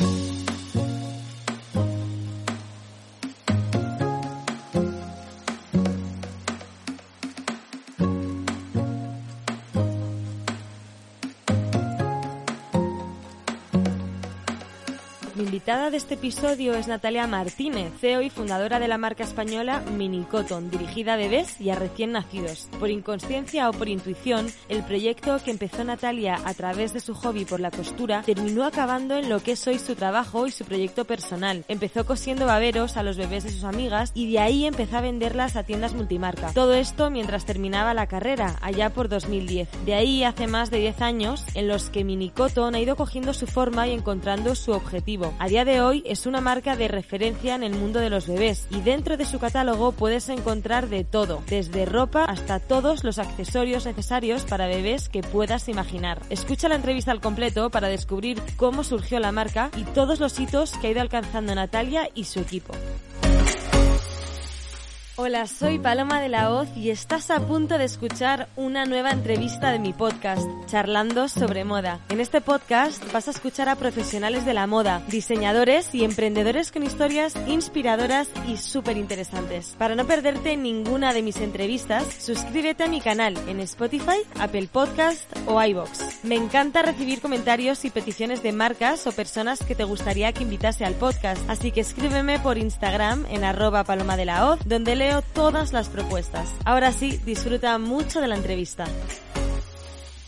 Mm-hmm. De este episodio es Natalia Martínez, CEO y fundadora de la marca española Mini Cotton, dirigida a bebés y a recién nacidos. Por inconsciencia o por intuición, el proyecto que empezó Natalia a través de su hobby por la costura terminó acabando en lo que es hoy su trabajo y su proyecto personal. Empezó cosiendo baberos a los bebés de sus amigas y de ahí empezó a venderlas a tiendas multimarca. Todo esto mientras terminaba la carrera, allá por 2010. De ahí hace más de 10 años en los que Mini Cotton ha ido cogiendo su forma y encontrando su objetivo. A día de hoy es una marca de referencia en el mundo de los bebés y dentro de su catálogo puedes encontrar de todo, desde ropa hasta todos los accesorios necesarios para bebés que puedas imaginar. Escucha la entrevista al completo para descubrir cómo surgió la marca y todos los hitos que ha ido alcanzando Natalia y su equipo. Hola, soy Paloma de la Hoz y estás a punto de escuchar una nueva entrevista de mi podcast, Charlando sobre Moda. En este podcast vas a escuchar a profesionales de la moda, diseñadores y emprendedores con historias inspiradoras y súper interesantes. Para no perderte ninguna de mis entrevistas, suscríbete a mi canal en Spotify, Apple Podcast o iBox. Me encanta recibir comentarios y peticiones de marcas o personas que te gustaría que invitase al podcast, así que escríbeme por Instagram en arroba paloma de la Hoz, leo todas las propuestas. Ahora sí, disfruta mucho de la entrevista.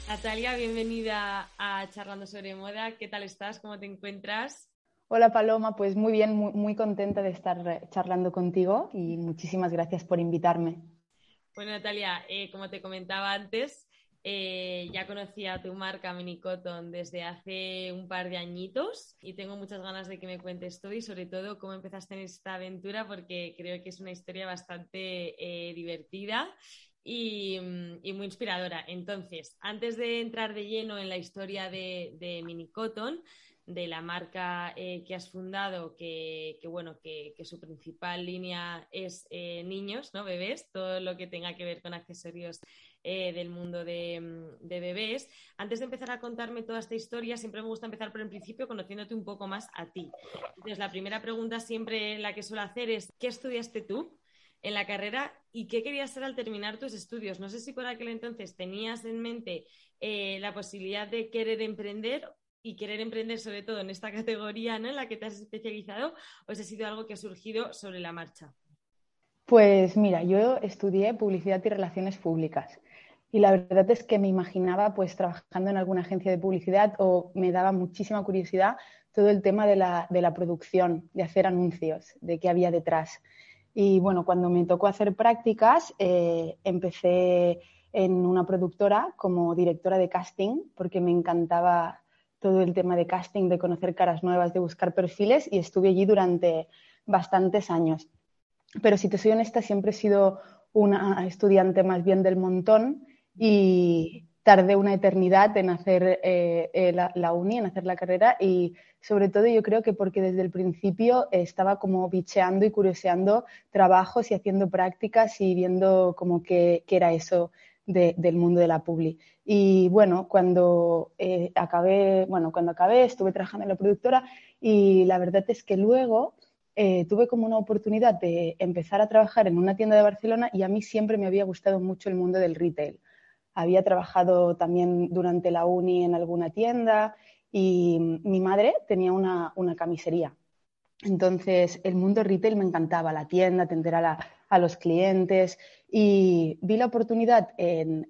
Natalia, bienvenida a Charlando sobre Moda. ¿Qué tal estás? ¿Cómo te encuentras? Hola Paloma, pues muy bien, muy, contenta de estar charlando contigo y muchísimas gracias por invitarme. Bueno, Natalia, eh, como te comentaba antes, eh, ya conocía tu marca Mini Cotton desde hace un par de añitos y tengo muchas ganas de que me cuentes tú y sobre todo cómo empezaste en esta aventura porque creo que es una historia bastante eh, divertida y, muy inspiradora. Entonces, antes de entrar de lleno en la historia de, de Mini Cotton, de la marca eh, que has fundado, que, bueno, que, su principal línea es niños, ¿no? Bebés, todo lo que tenga que ver con accesorios eh, del mundo mm, de, bebés. Antes de empezar a contarme toda esta historia, siempre me gusta empezar por el principio conociéndote un poco más a ti. Entonces, la primera pregunta siempre la que suelo hacer es, ¿qué estudiaste tú? en la carrera y qué querías ser al terminar tus estudios. No sé si por aquel entonces tenías en mente eh, la posibilidad de querer emprender y querer emprender sobre todo en esta categoría ¿no? en la que te has especializado o si ha sido algo que ha surgido sobre la marcha. Pues mira, yo estudié publicidad y relaciones públicas y la verdad es que me imaginaba pues trabajando en alguna agencia de publicidad o me daba muchísima curiosidad todo el tema de la, producción, de hacer anuncios, de qué había detrás. Y bueno, cuando me tocó hacer prácticas, eh, empecé en una productora como directora de casting, porque me encantaba todo el tema de casting, de conocer caras nuevas, de buscar perfiles, y estuve allí durante bastantes años. Pero si te soy honesta, siempre he sido una estudiante más bien del montón y tardé una eternidad en hacer eh, eh, la, uni, en hacer la carrera y sobre todo yo creo que porque desde el principio estaba como bicheando y curioseando trabajos y haciendo prácticas y viendo como que, era eso del mundo de la publi. Y bueno, cuando eh, acabé, bueno, cuando acabé estuve trabajando en la productora y la verdad es que luego tuve como una oportunidad de empezar a trabajar en una tienda de Barcelona y a mí siempre me había gustado mucho el mundo del retail había trabajado también durante la uni en alguna tienda y mi madre tenía una, camisería. Entonces, el mundo retail me encantaba, la tienda, atender a, los clientes y vi la oportunidad en,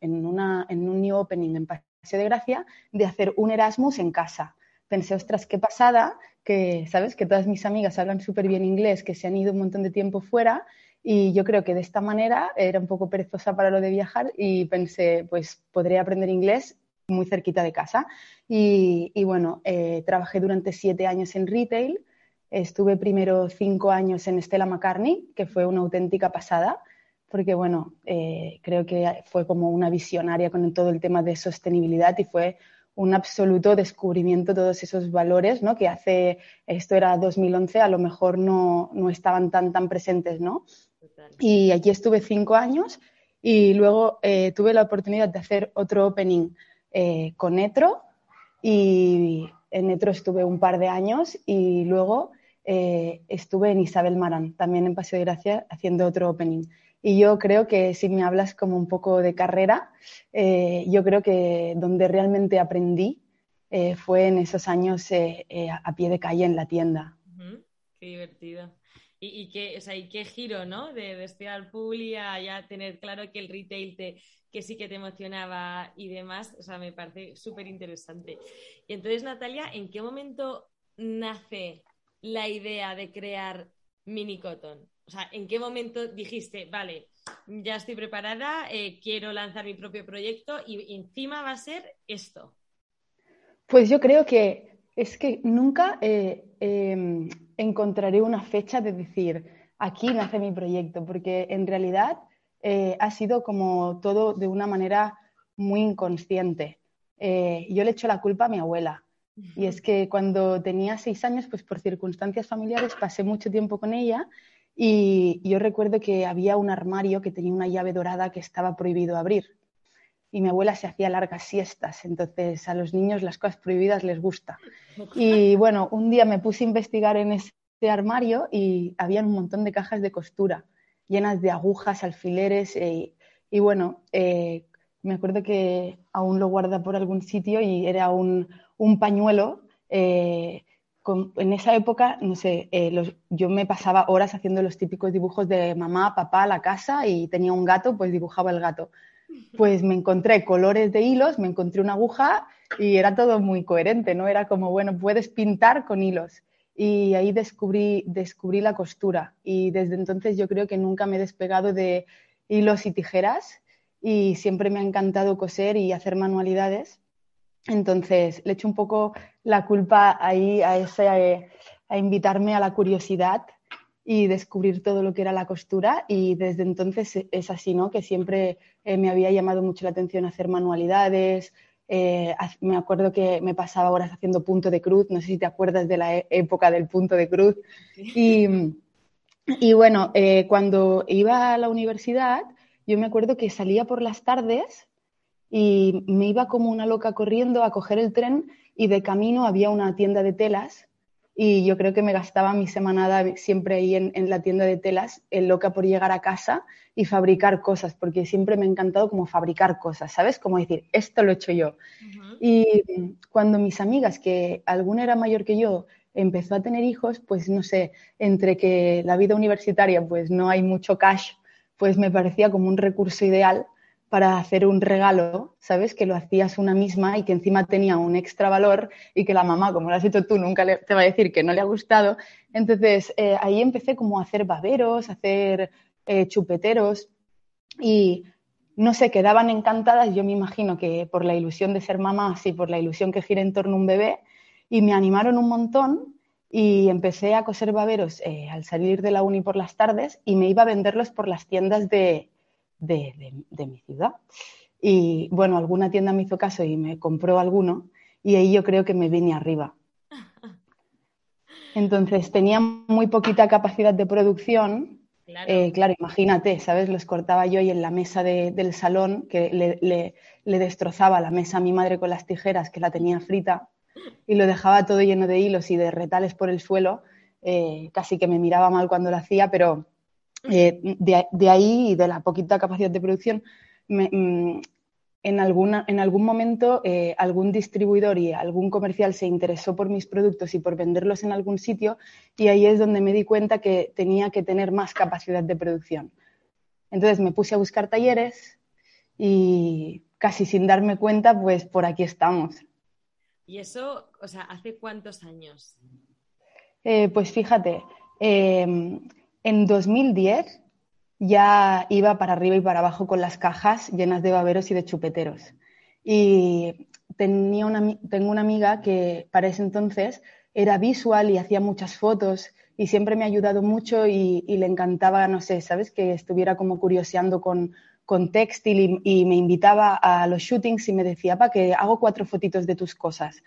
un new opening en Paseo de Gracia de hacer un Erasmus en casa. Pensé, ostras, qué pasada, que, ¿sabes? Que todas mis amigas hablan súper bien inglés, que se han ido un montón de tiempo fuera y yo creo que de esta manera era un poco perezosa para lo de viajar y pensé, pues podría aprender inglés muy cerquita de casa. Y, bueno, eh, trabajé durante siete años en retail. Estuve primero cinco años en Stella McCartney, que fue una auténtica pasada, porque bueno, eh, creo que fue como una visionaria con todo el tema de sostenibilidad y fue un absoluto descubrimiento todos esos valores, ¿no? Que hace, esto era 2011, a lo mejor no, no estaban tan, tan presentes, ¿no? Y allí estuve cinco años y luego eh, tuve la oportunidad de hacer otro opening eh, con Netro y en Netro estuve un par de años y luego eh, estuve en Isabel Marán, también en Paseo de Gracia, haciendo otro opening. Y yo creo que si me hablas como un poco de carrera, yo creo que donde realmente aprendí fue en esos años a pie de calle en la tienda. Qué divertido. Y, qué, o sea, y qué giro, ¿no? De, de estudiar Publi a ya tener claro que el retail te, que sí que te emocionaba y demás. O sea, me parece súper interesante. Y entonces, Natalia, ¿en qué momento nace la idea de crear Mini Cotton? O sea, ¿en qué momento dijiste, vale, ya estoy preparada, eh, quiero lanzar mi propio proyecto y encima va a ser esto? Pues yo creo que es que nunca eh, em, encontraré una fecha de decir, aquí nace mi proyecto, porque en realidad eh, ha sido como todo de una manera muy inconsciente. Eh, yo le echo la culpa a mi abuela. Y es que cuando tenía seis años, pues por circunstancias familiares pasé mucho tiempo con ella y yo recuerdo que había un armario que tenía una llave dorada que estaba prohibido abrir. Y mi abuela se hacía largas siestas, entonces a los niños las cosas prohibidas les gusta. Y bueno, un día me puse a investigar en ese armario y había un montón de cajas de costura llenas de agujas, alfileres eh, y bueno, eh, me acuerdo que aún lo guarda por algún sitio y era un, pañuelo. Eh, en esa época, no sé, yo me pasaba horas haciendo los típicos dibujos de mamá, papá, la casa y tenía un gato, pues dibujaba el gato. Pues me encontré colores de hilos, me encontré una aguja y era todo muy coherente, ¿no? Era como, bueno, puedes pintar con hilos. Y ahí descubrí, descubrí la costura y desde entonces yo creo que nunca me he despegado de hilos y tijeras y siempre me ha encantado coser y hacer manualidades. Entonces le echo un poco la culpa ahí a, ese, a invitarme a la curiosidad y descubrir todo lo que era la costura y desde entonces es así, ¿no? Que siempre eh, me había llamado mucho la atención hacer manualidades, eh, me acuerdo que me pasaba horas haciendo punto de cruz, no sé si te acuerdas de la e-, época del punto de cruz. Y, bueno, eh, cuando iba a la universidad, yo me acuerdo que salía por las tardes y me iba como una loca corriendo a coger el tren y de camino había una tienda de telas y yo creo que me gastaba mi semanada siempre ahí en, la tienda de telas, en loca por llegar a casa y fabricar cosas, porque siempre me ha encantado como fabricar cosas, ¿sabes? Como decir, esto lo he hecho yo. Y cuando mis amigas, que alguna era mayor que yo, empezó a tener hijos, pues no sé, entre que la vida universitaria pues no hay mucho cash, pues me parecía como un recurso ideal para hacer un regalo, ¿sabes? Que lo hacías una misma y que encima tenía un extra valor y que la mamá, como lo has hecho tú, nunca te va a decir que no le ha gustado. Entonces, eh, ahí empecé como a hacer baberos, a hacer eh, chupeteros y no sé, quedaban encantadas. Yo me imagino que por la ilusión de ser mamá, y por la ilusión que gira en torno a un bebé, y me animaron un montón y empecé a coser baberos eh, al salir de la uni por las tardes y me iba a venderlos por las tiendas de, de, mi ciudad. Y bueno, alguna tienda me hizo caso y me compró alguno y ahí yo creo que me vine arriba. Entonces tenía muy poquita capacidad de producción. Eh, claro, imagínate, ¿sabes? Los cortaba yo y en la mesa del salón, que le, le, destrozaba la mesa a mi madre con las tijeras, que la tenía frita, y lo dejaba todo lleno de hilos y de retales por el suelo. Eh, casi que me miraba mal cuando lo hacía, pero eh, de, ahí y de la poquita capacidad de producción, mm, en, alguna, en algún momento eh, algún distribuidor y algún comercial se interesó por mis productos y por venderlos en algún sitio y ahí es donde me di cuenta que tenía que tener más capacidad de producción. Entonces me puse a buscar talleres y casi sin darme cuenta, pues por aquí estamos. ¿Y eso, o sea, hace cuántos años? Eh, pues fíjate, en 2010 ya iba para arriba y para abajo con las cajas llenas de baberos y de chupeteros. Y tenía una, tengo una amiga que para ese entonces era visual y hacía muchas fotos y siempre me ha ayudado mucho y, le encantaba, no sé, ¿sabes? Que estuviera como curioseando con, con textil y, me invitaba a los shootings y me decía, pa, que hago cuatro fotitos de tus cosas.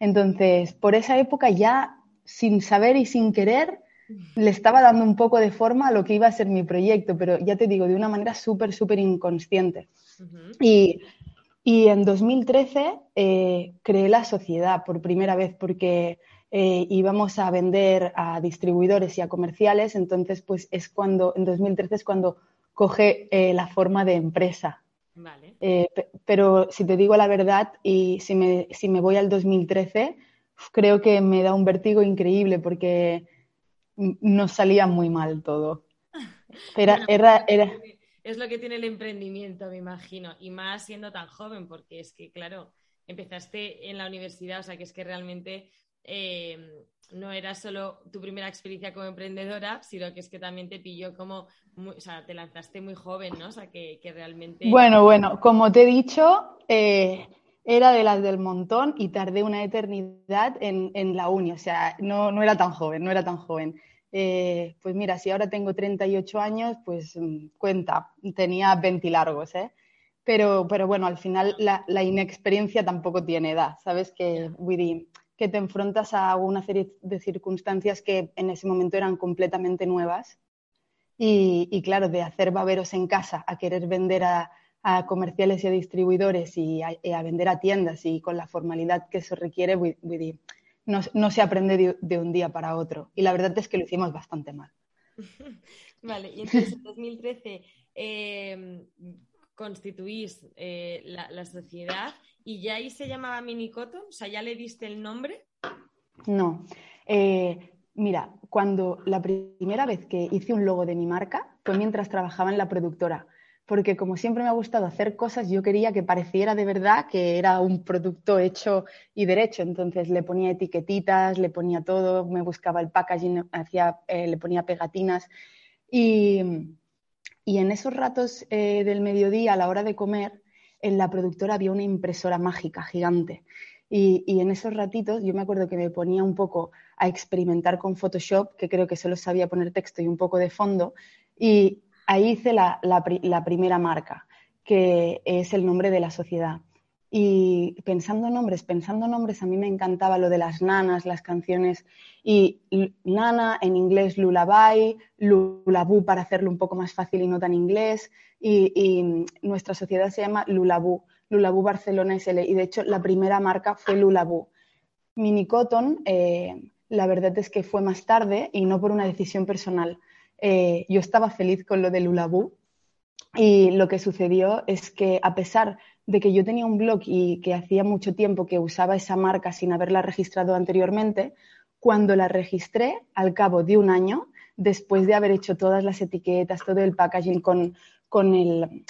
Entonces, por esa época ya, sin saber y sin querer, le estaba dando un poco de forma a lo que iba a ser mi proyecto, pero ya te digo, de una manera súper, súper inconsciente. y, y, en 2013 eh, creé la sociedad por primera vez porque eh, íbamos a vender a distribuidores y a comerciales, entonces pues es cuando, en 2013 es cuando coge eh, la forma de empresa. Eh, pero si te digo la verdad y si me, si me voy al 2013, creo que me da un vértigo increíble porque nos salía muy mal todo. Era, era, era... Es lo que tiene el emprendimiento, me imagino, y más siendo tan joven, porque es que, claro, empezaste en la universidad, o sea que es que realmente eh, no era solo tu primera experiencia como emprendedora, sino que es que también te pilló como, o sea, te lanzaste muy joven, ¿no? O sea, que, realmente... Bueno, bueno, como te he dicho, eh, era de las del montón y tardé una eternidad en, la uni, o sea, no, no, era tan joven, no era tan joven. Eh, pues mira, si ahora tengo 38 años, pues mm, cuenta, tenía 20 largos, ¿eh? Pero, pero bueno, al final la, la inexperiencia tampoco tiene edad, ¿sabes? Que, que te enfrentas a una serie de circunstancias que en ese momento eran completamente nuevas. Y, claro, de hacer baberos en casa a querer vender a, comerciales y a distribuidores y a, vender a tiendas y con la formalidad que eso requiere, no, se aprende de, un día para otro. Y la verdad es que lo hicimos bastante mal. Vale, y entonces en 2013 eh, constituís eh, la sociedad ¿Y ya ahí se llamaba Minicoto? O sea, ¿ya le diste el nombre? No. Eh, mira, cuando la primera vez que hice un logo de mi marca fue mientras trabajaba en la productora, porque como siempre me ha gustado hacer cosas, yo quería que pareciera de verdad que era un producto hecho y derecho. Entonces le ponía etiquetitas, le ponía todo, me buscaba el packaging, hacía, eh, le ponía pegatinas. Y, en esos ratos eh, del mediodía, a la hora de comer, en la productora había una impresora mágica gigante. Y, en esos ratitos yo me acuerdo que me ponía un poco a experimentar con Photoshop, que creo que solo sabía poner texto y un poco de fondo, y ahí hice la, primera marca, que es el nombre de la sociedad. Y pensando nombres, pensando nombres, a mí me encantaba lo de las nanas, las canciones. Y nana en inglés, lullaby, lulabú para hacerlo un poco más fácil y no tan inglés y, nuestra sociedad se llama Lulabú, Lulabú Barcelona SL y de hecho la primera marca fue Lulabú. Mini Cotton, eh, la verdad es que fue más tarde y no por una decisión personal. Eh, yo estaba feliz con lo de Lulabú y lo que sucedió es que a pesar de que yo tenía un blog y que hacía mucho tiempo que usaba esa marca sin haberla registrado anteriormente, cuando la registré al cabo de un año, después de haber hecho todas las etiquetas, todo el packaging con, con, el,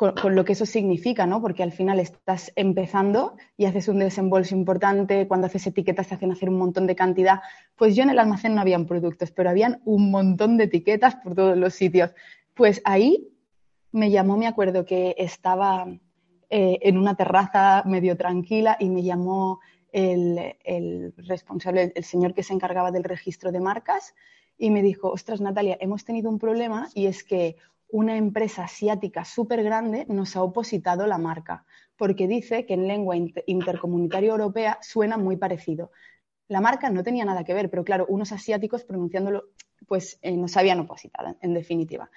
con, lo que eso significa, ¿no? Porque al final estás empezando y haces un desembolso importante, cuando haces etiquetas te hacen hacer un montón de cantidad. Pues yo en el almacén no habían productos, pero habían un montón de etiquetas por todos los sitios. Pues ahí me llamó, me acuerdo que estaba eh, en una terraza medio tranquila y me llamó el, el, responsable, el señor que se encargaba del registro de marcas y me dijo, ostras Natalia, hemos tenido un problema y es que una empresa asiática súper grande nos ha opositado la marca, porque dice que en lengua intercomunitaria europea suena muy parecido. La marca no tenía nada que ver, pero claro, unos asiáticos pronunciándolo, pues eh, nos habían opositado, en definitiva.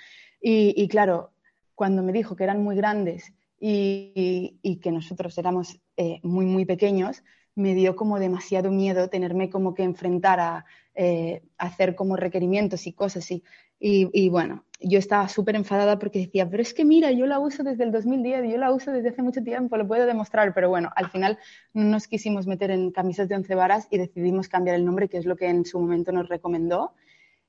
Y, claro, cuando me dijo que eran muy grandes y, que nosotros éramos eh, muy, muy pequeños, me dio como demasiado miedo tenerme como que enfrentar a eh, hacer como requerimientos y cosas. Y, y bueno, yo estaba súper enfadada porque decía, pero es que mira, yo la uso desde el 2010, yo la uso desde hace mucho tiempo, lo puedo demostrar, pero bueno, al final no nos quisimos meter en camisas de once varas y decidimos cambiar el nombre, que es lo que en su momento nos recomendó.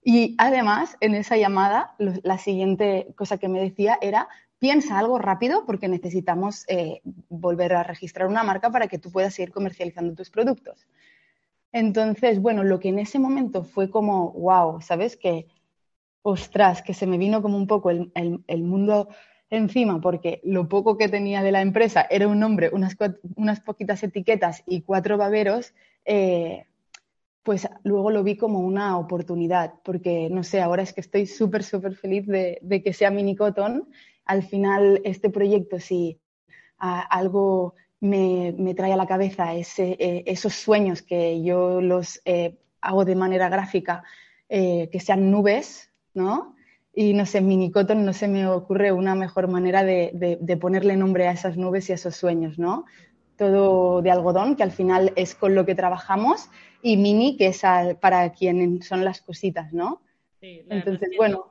Y además, en esa llamada, la siguiente cosa que me decía era, piensa algo rápido porque necesitamos eh, volver a registrar una marca para que tú puedas seguir comercializando tus productos. Entonces, bueno, lo que en ese momento fue como, wow, ¿sabes? Que ostras, que se me vino como un poco el, mundo encima porque lo poco que tenía de la empresa era un nombre, unas, poquitas etiquetas y cuatro baberos, eh, pues luego lo vi como una oportunidad, porque no sé, ahora es que estoy súper, súper feliz de, que sea Mini Cotton. Al final, este proyecto, si algo me, trae a la cabeza ese, eh, esos sueños que yo los eh, hago de manera gráfica, que sean nubes, ¿no? Y no sé, Mini Cotton no se me ocurre una mejor manera de, ponerle nombre a esas nubes y a esos sueños, ¿no? Todo de algodón, que al final es con lo que trabajamos, y Mini, que es para quien son las cositas, ¿no? Sí, Entonces, bueno.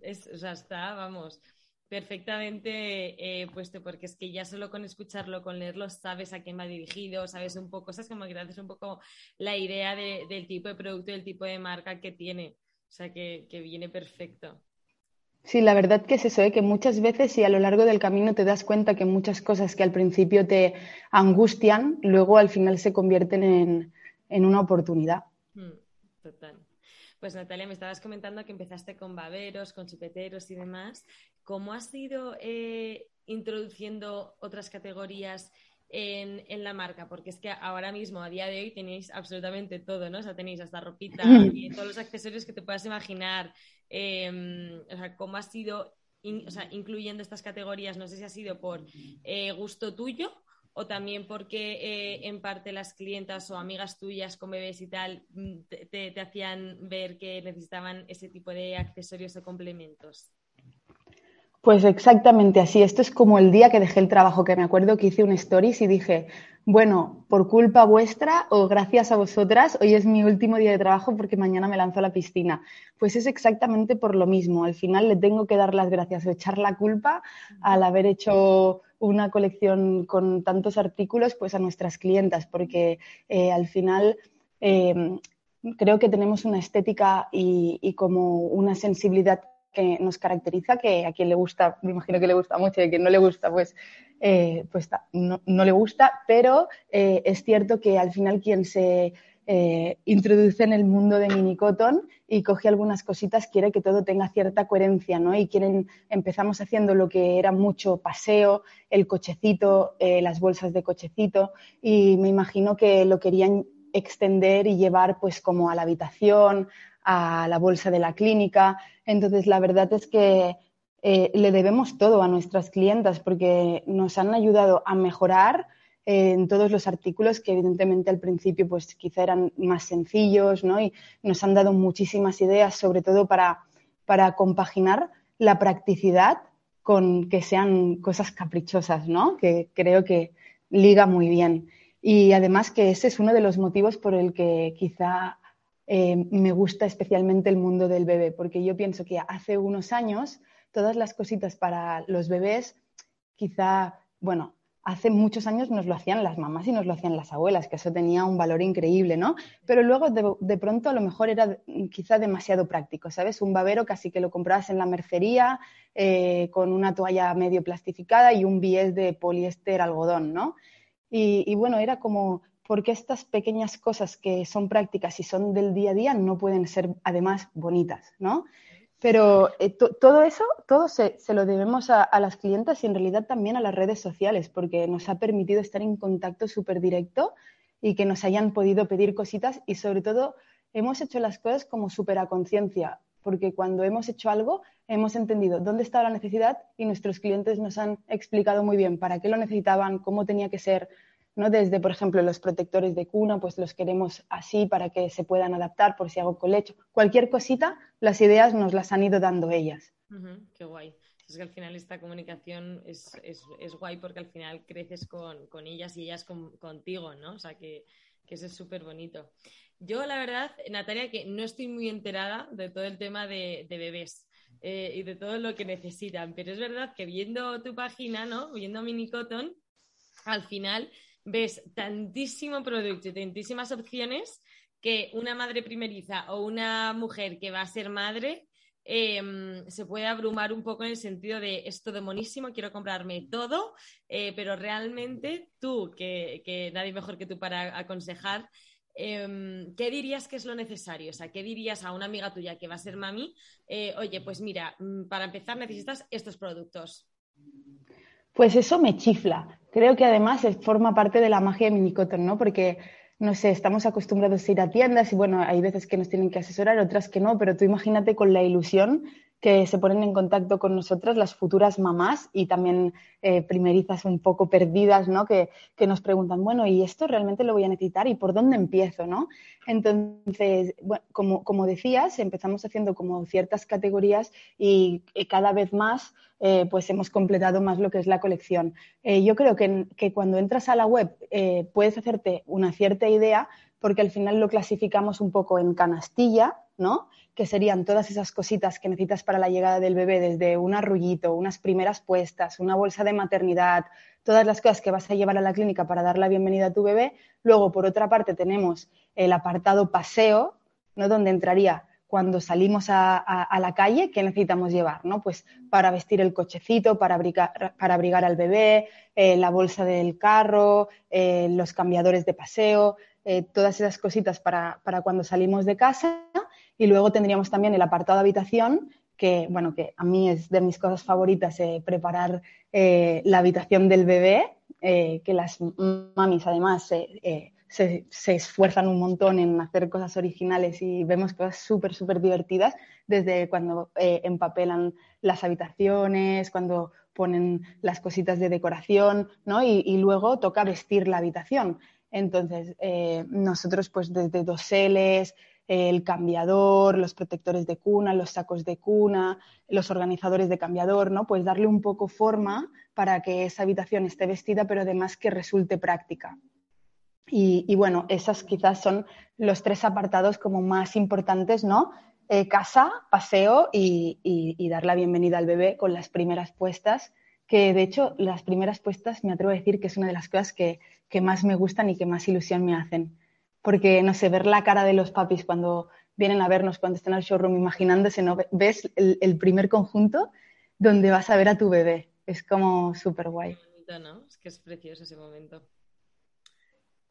Es, o sea, está, vamos, perfectamente eh, puesto, porque es que ya solo con escucharlo, con leerlo, sabes a quién va dirigido, sabes un poco, sabes como que te haces un poco la idea del tipo de producto del tipo de marca que tiene. O sea, que viene perfecto. Sí, la verdad que es eso, ¿eh? que muchas veces y a lo largo del camino te das cuenta que muchas cosas que al principio te angustian, luego al final se convierten en, una oportunidad. Hmm, total. Pues Natalia, me estabas comentando que empezaste con baberos, con chupeteros y demás. ¿Cómo has ido eh, introduciendo otras categorías en, en, la marca? Porque es que ahora mismo, a día de hoy, tenéis absolutamente todo, ¿no? O sea, tenéis hasta ropita y todos los accesorios que te puedas imaginar. Em, o sea, cómo ha sido incluyendo estas categorías, no sé si ha sido por eh, gusto tuyo o también porque eh, en parte las clientas o amigas tuyas con bebés y tal mm, te, te hacían ver que necesitaban ese tipo de accesorios o complementos. Pues exactamente así. Esto es como el día que dejé el trabajo, que me acuerdo que hice un stories y dije, bueno, por culpa vuestra o gracias a vosotras, hoy es mi último día de trabajo porque mañana me lanzo a la piscina. Pues es exactamente por lo mismo. Al final le tengo que dar las gracias o echar la culpa al haber hecho una colección con tantos artículos pues a nuestras clientas, porque eh, al final em, creo que tenemos una estética y, como una sensibilidad que nos caracteriza, que a quien le gusta, me imagino que le gusta mucho y a quien no le gusta, pues eh, pues no, le gusta, pero eh, es cierto que al final quien se eh, introduce en el mundo de mini cotton y coge algunas cositas quiere que todo tenga cierta coherencia, ¿no? Y quieren, empezamos haciendo lo que era mucho paseo, el cochecito, las bolsas de cochecito, y me imagino que lo querían extender y llevar pues como a la habitación, a la bolsa de la clínica. Entonces, la verdad es que eh, le debemos todo a nuestras clientas porque nos han ayudado a mejorar eh, en todos los artículos que evidentemente al principio pues quizá eran más sencillos, ¿no? Y nos han dado muchísimas ideas, sobre todo para, para compaginar la practicidad con que sean cosas caprichosas, ¿no? Que creo que liga muy bien. Y además que ese es uno de los motivos por el que quizá eh, me gusta especialmente el mundo del bebé, porque yo pienso que hace unos años todas las cositas para los bebés, quizá, bueno, hace muchos años nos lo hacían las mamás y nos lo hacían las abuelas, que eso tenía un valor increíble, ¿no? Pero luego de, pronto a lo mejor era quizá demasiado práctico, ¿sabes? Un babero casi que lo comprabas en la mercería eh, con una toalla medio plastificada y un bies de poliéster algodón, ¿no? Y bueno, era como, ¿por qué estas pequeñas cosas que son prácticas y son del día a día no pueden ser además bonitas, ¿no? Pero eh, todo eso, todo se, lo debemos a, las clientas y en realidad también a las redes sociales, porque nos ha permitido estar en contacto súper directo y que nos hayan podido pedir cositas y sobre todo hemos hecho las cosas como súper a conciencia, porque cuando hemos hecho algo hemos entendido dónde estaba la necesidad y nuestros clientes nos han explicado muy bien para qué lo necesitaban, cómo tenía que ser, ¿no? Desde, por ejemplo, los protectores de cuna, pues los queremos así para que se puedan adaptar por si hago colecho. Cualquier cosita, las ideas nos las han ido dando ellas. qué guay. Es que al final esta comunicación es, guay porque al final creces con, ellas y ellas contigo, ¿no? O sea que, eso es súper bonito. Yo, la verdad, Natalia, que no estoy muy enterada de todo el tema de, bebés. Eh, y de todo lo que necesitan. Pero es verdad que viendo tu página, ¿no? Viendo Mini Cotton, al final ves tantísimo producto y tantísimas opciones que una madre primeriza o una mujer que va a ser madre em, se puede abrumar un poco en el sentido de esto de monísimo, quiero comprarme todo, eh, pero realmente tú, que, nadie mejor que tú para aconsejar, em, ¿qué dirías que es lo necesario? O sea, ¿qué dirías a una amiga tuya que va a ser mami? Eh, oye, pues mira, mm, para empezar necesitas estos productos. Pues eso me chifla. Creo que además forma parte de la magia de Minicoton, ¿no? Porque no sé, estamos acostumbrados a ir a tiendas y bueno, hay veces que nos tienen que asesorar, otras que no, pero tú imagínate con la ilusión que se ponen en contacto con nosotras las futuras mamás y también eh, primerizas un poco perdidas, ¿no? Que, nos preguntan, bueno, ¿y esto realmente lo voy a necesitar? ¿Y por dónde empiezo, no? Entonces, bueno, como, como decías, empezamos haciendo como ciertas categorías y, cada vez más eh, pues hemos completado más lo que es la colección. Eh, yo creo que, que, cuando entras a la web puedes hacerte una cierta idea porque al final lo clasificamos un poco en canastilla, ¿no? que serían todas esas cositas que necesitas para la llegada del bebé, desde un arrullito, unas primeras puestas, una bolsa de maternidad, todas las cosas que vas a llevar a la clínica para dar la bienvenida a tu bebé. Luego, por otra parte, tenemos el apartado paseo, ¿no? donde entraría cuando salimos a, la calle, ¿qué necesitamos llevar? ¿no? Pues para vestir el cochecito, para abrigar, para abrigar al bebé, eh, la bolsa del carro, eh, los cambiadores de paseo, eh, todas esas cositas para, para cuando salimos de casa y luego tendríamos también el apartado de habitación, que, bueno, que a mí es de mis cosas favoritas eh, preparar eh, la habitación del bebé, eh, que las mamis además se, esfuerzan un montón en hacer cosas originales y vemos cosas súper, súper divertidas, desde cuando empapelan las habitaciones, cuando ponen las cositas de decoración, ¿no? Y, y luego toca vestir la habitación. Entonces, nosotros pues desde doseles, el cambiador, los protectores de cuna, los sacos de cuna, los organizadores de cambiador, ¿no? Pues darle un poco forma para que esa habitación esté vestida, pero además que resulte práctica. Y, bueno, esos quizás son los tres apartados como más importantes, ¿no? Eh, casa, paseo y, dar la bienvenida al bebé con las primeras puestas, que de hecho las primeras puestas me atrevo a decir que es una de las cosas que más me gustan y que más ilusión me hacen porque, no sé, ver la cara de los papis cuando vienen a vernos, cuando están al showroom, imaginándose, ¿no? Ves el, primer conjunto donde vas a ver a tu bebé. Es como súper guay. ¿no? Es que es precioso ese momento.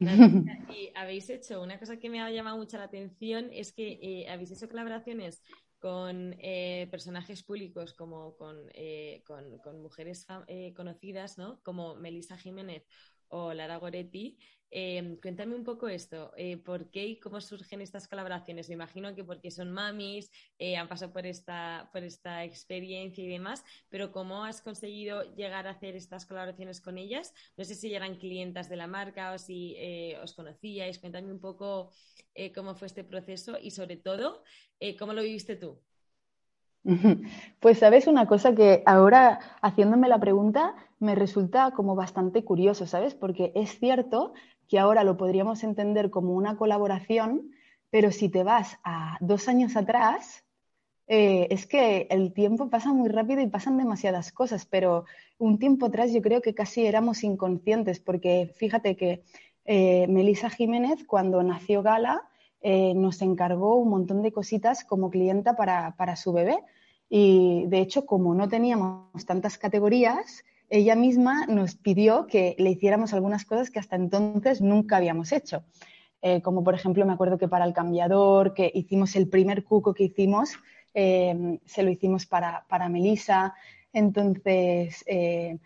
y habéis hecho una cosa que me ha llamado mucho la atención es que eh, habéis hecho colaboraciones con eh, personajes públicos como con, eh, con mujeres conocidas, ¿no? Como Melissa Jiménez o Lara Goretti, Em, cuéntame un poco esto, eh, ¿por qué y cómo surgen estas colaboraciones? Me imagino que porque son mamis, eh, han pasado por esta, por esta experiencia y demás, pero ¿cómo has conseguido llegar a hacer estas colaboraciones con ellas? No sé si eran clientas de la marca o si eh, os conocíais. Cuéntame un poco cómo fue este proceso y sobre todo, ¿cómo lo viviste tú? Pues sabes una cosa que ahora haciéndome la pregunta me resulta como bastante curioso, ¿sabes? Porque es cierto que ahora lo podríamos entender como una colaboración, pero si te vas a dos años atrás, eh, es que el tiempo pasa muy rápido y pasan demasiadas cosas, pero un tiempo atrás yo creo que casi éramos inconscientes, porque fíjate que eh, Melissa Jiménez, cuando nació Gala, eh, nos encargó un montón de cositas como clienta para, para su bebé. Y de hecho, como no teníamos tantas categorías, ella misma nos pidió que le hiciéramos algunas cosas que hasta entonces nunca habíamos hecho. Eh, como por ejemplo, me acuerdo que para el cambiador, que hicimos el primer cuco que hicimos, eh, se lo hicimos para, para Melissa. Entonces, eh,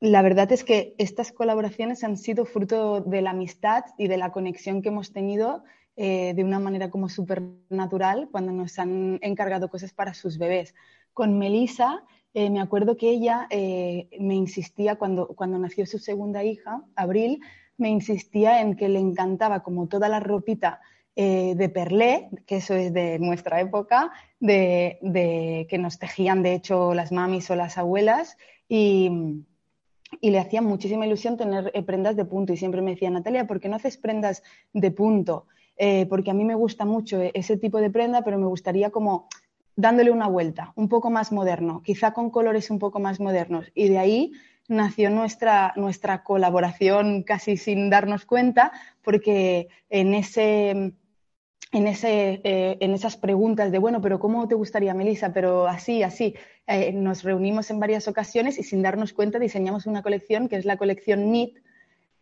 la verdad es que estas colaboraciones han sido fruto de la amistad y de la conexión que hemos tenido de una manera como súper natural cuando nos han encargado cosas para sus bebés. Con Melissa eh, me acuerdo que ella eh, me insistía, cuando, cuando nació su segunda hija, Abril, me insistía en que le encantaba como toda la ropita eh, de perlé, que eso es de nuestra época, de, que nos tejían de hecho las mamis o las abuelas y, y le hacía muchísima ilusión tener prendas de punto y siempre me decía, Natalia, ¿por qué no haces prendas de punto? porque a mí me gusta mucho ese tipo de prenda, pero me gustaría como dándole una vuelta, un poco más moderno, quizá con colores un poco más modernos. Y de ahí nació nuestra, nuestra colaboración casi sin darnos cuenta, porque en, ese, en, ese, eh, en esas preguntas de, bueno, pero ¿cómo te gustaría, Melissa? Pero así, así, eh, nos reunimos en varias ocasiones y sin darnos cuenta diseñamos una colección que es la colección NIT,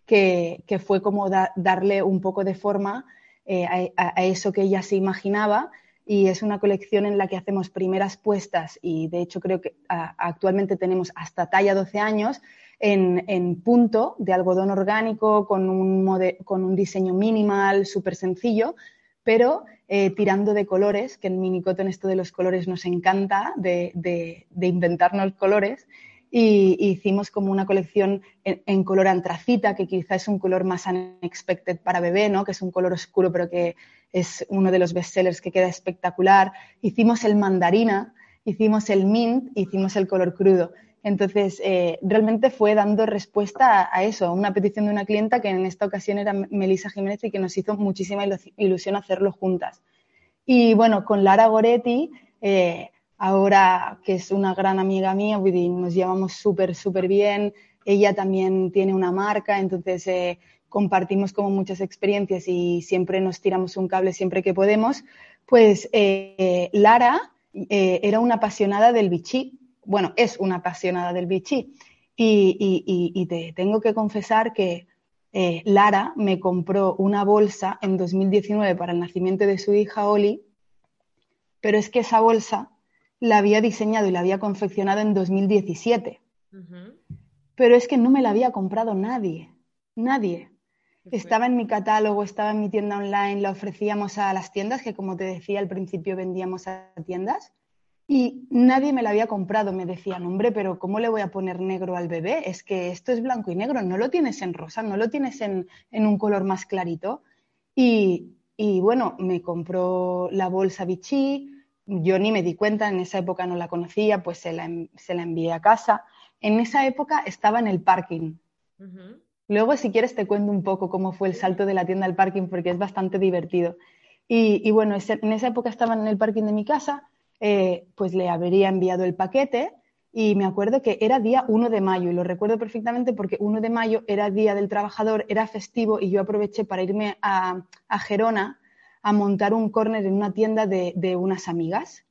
que, que fue como darle un poco de forma eh, a, a, eso que ella se imaginaba y es una colección en la que hacemos primeras puestas y de hecho creo que actualmente tenemos hasta talla 12 años, en, punto de algodón orgánico con un, con un diseño minimal, súper sencillo, pero eh, tirando de colores, que en Minicoton esto de los colores nos encanta, de, de, inventarnos colores. Y, hicimos como una colección en, color antracita, que quizá es un color más unexpected para bebé, ¿no? que es un color oscuro, pero que es uno de los bestsellers que queda espectacular. Hicimos el mandarina, hicimos el mint, hicimos el color crudo. Entonces, eh, realmente fue dando respuesta a, eso, a una petición de una clienta que en esta ocasión era Melissa Jiménez y que nos hizo muchísima ilusión hacerlo juntas. Y bueno, con Lara Goretti, eh, ahora que es una gran amiga mía, nos llevamos súper, súper bien. Ella también tiene una marca, entonces eh, compartimos como muchas experiencias y siempre nos tiramos un cable siempre que podemos. Pues Lara era una apasionada del bichí bueno, es una apasionada del bichí. Y, te tengo que confesar que eh, Lara me compró una bolsa en 2019 para el nacimiento de su hija Oli, pero es que esa bolsa la había diseñado y la había confeccionado en 2017. Pero es que no me la había comprado nadie, nadie. Estaba en mi catálogo, estaba en mi tienda online, la ofrecíamos a las tiendas, que como te decía al principio vendíamos a tiendas, y nadie me la había comprado. Me decían, hombre, pero ¿cómo le voy a poner negro al bebé? Es que esto es blanco y negro, no lo tienes en rosa, no lo tienes en, un color más clarito. Y, bueno, me compró la bolsa Vichy, yo ni me di cuenta, en esa época no la conocía, pues se la, se la envié a casa. En esa época estaba en el parking. Luego, si quieres, te cuento un poco cómo fue el salto de la tienda al parking, porque es bastante divertido. Y, y bueno, en esa época estaba en el parking de mi casa eh, pues le habría enviado el paquete y me acuerdo que era día 1 de mayo y lo recuerdo perfectamente porque 1 de mayo era Día del Trabajador, era festivo y yo aproveché para irme a, Gerona a montar un corner en una tienda de, unas amigas.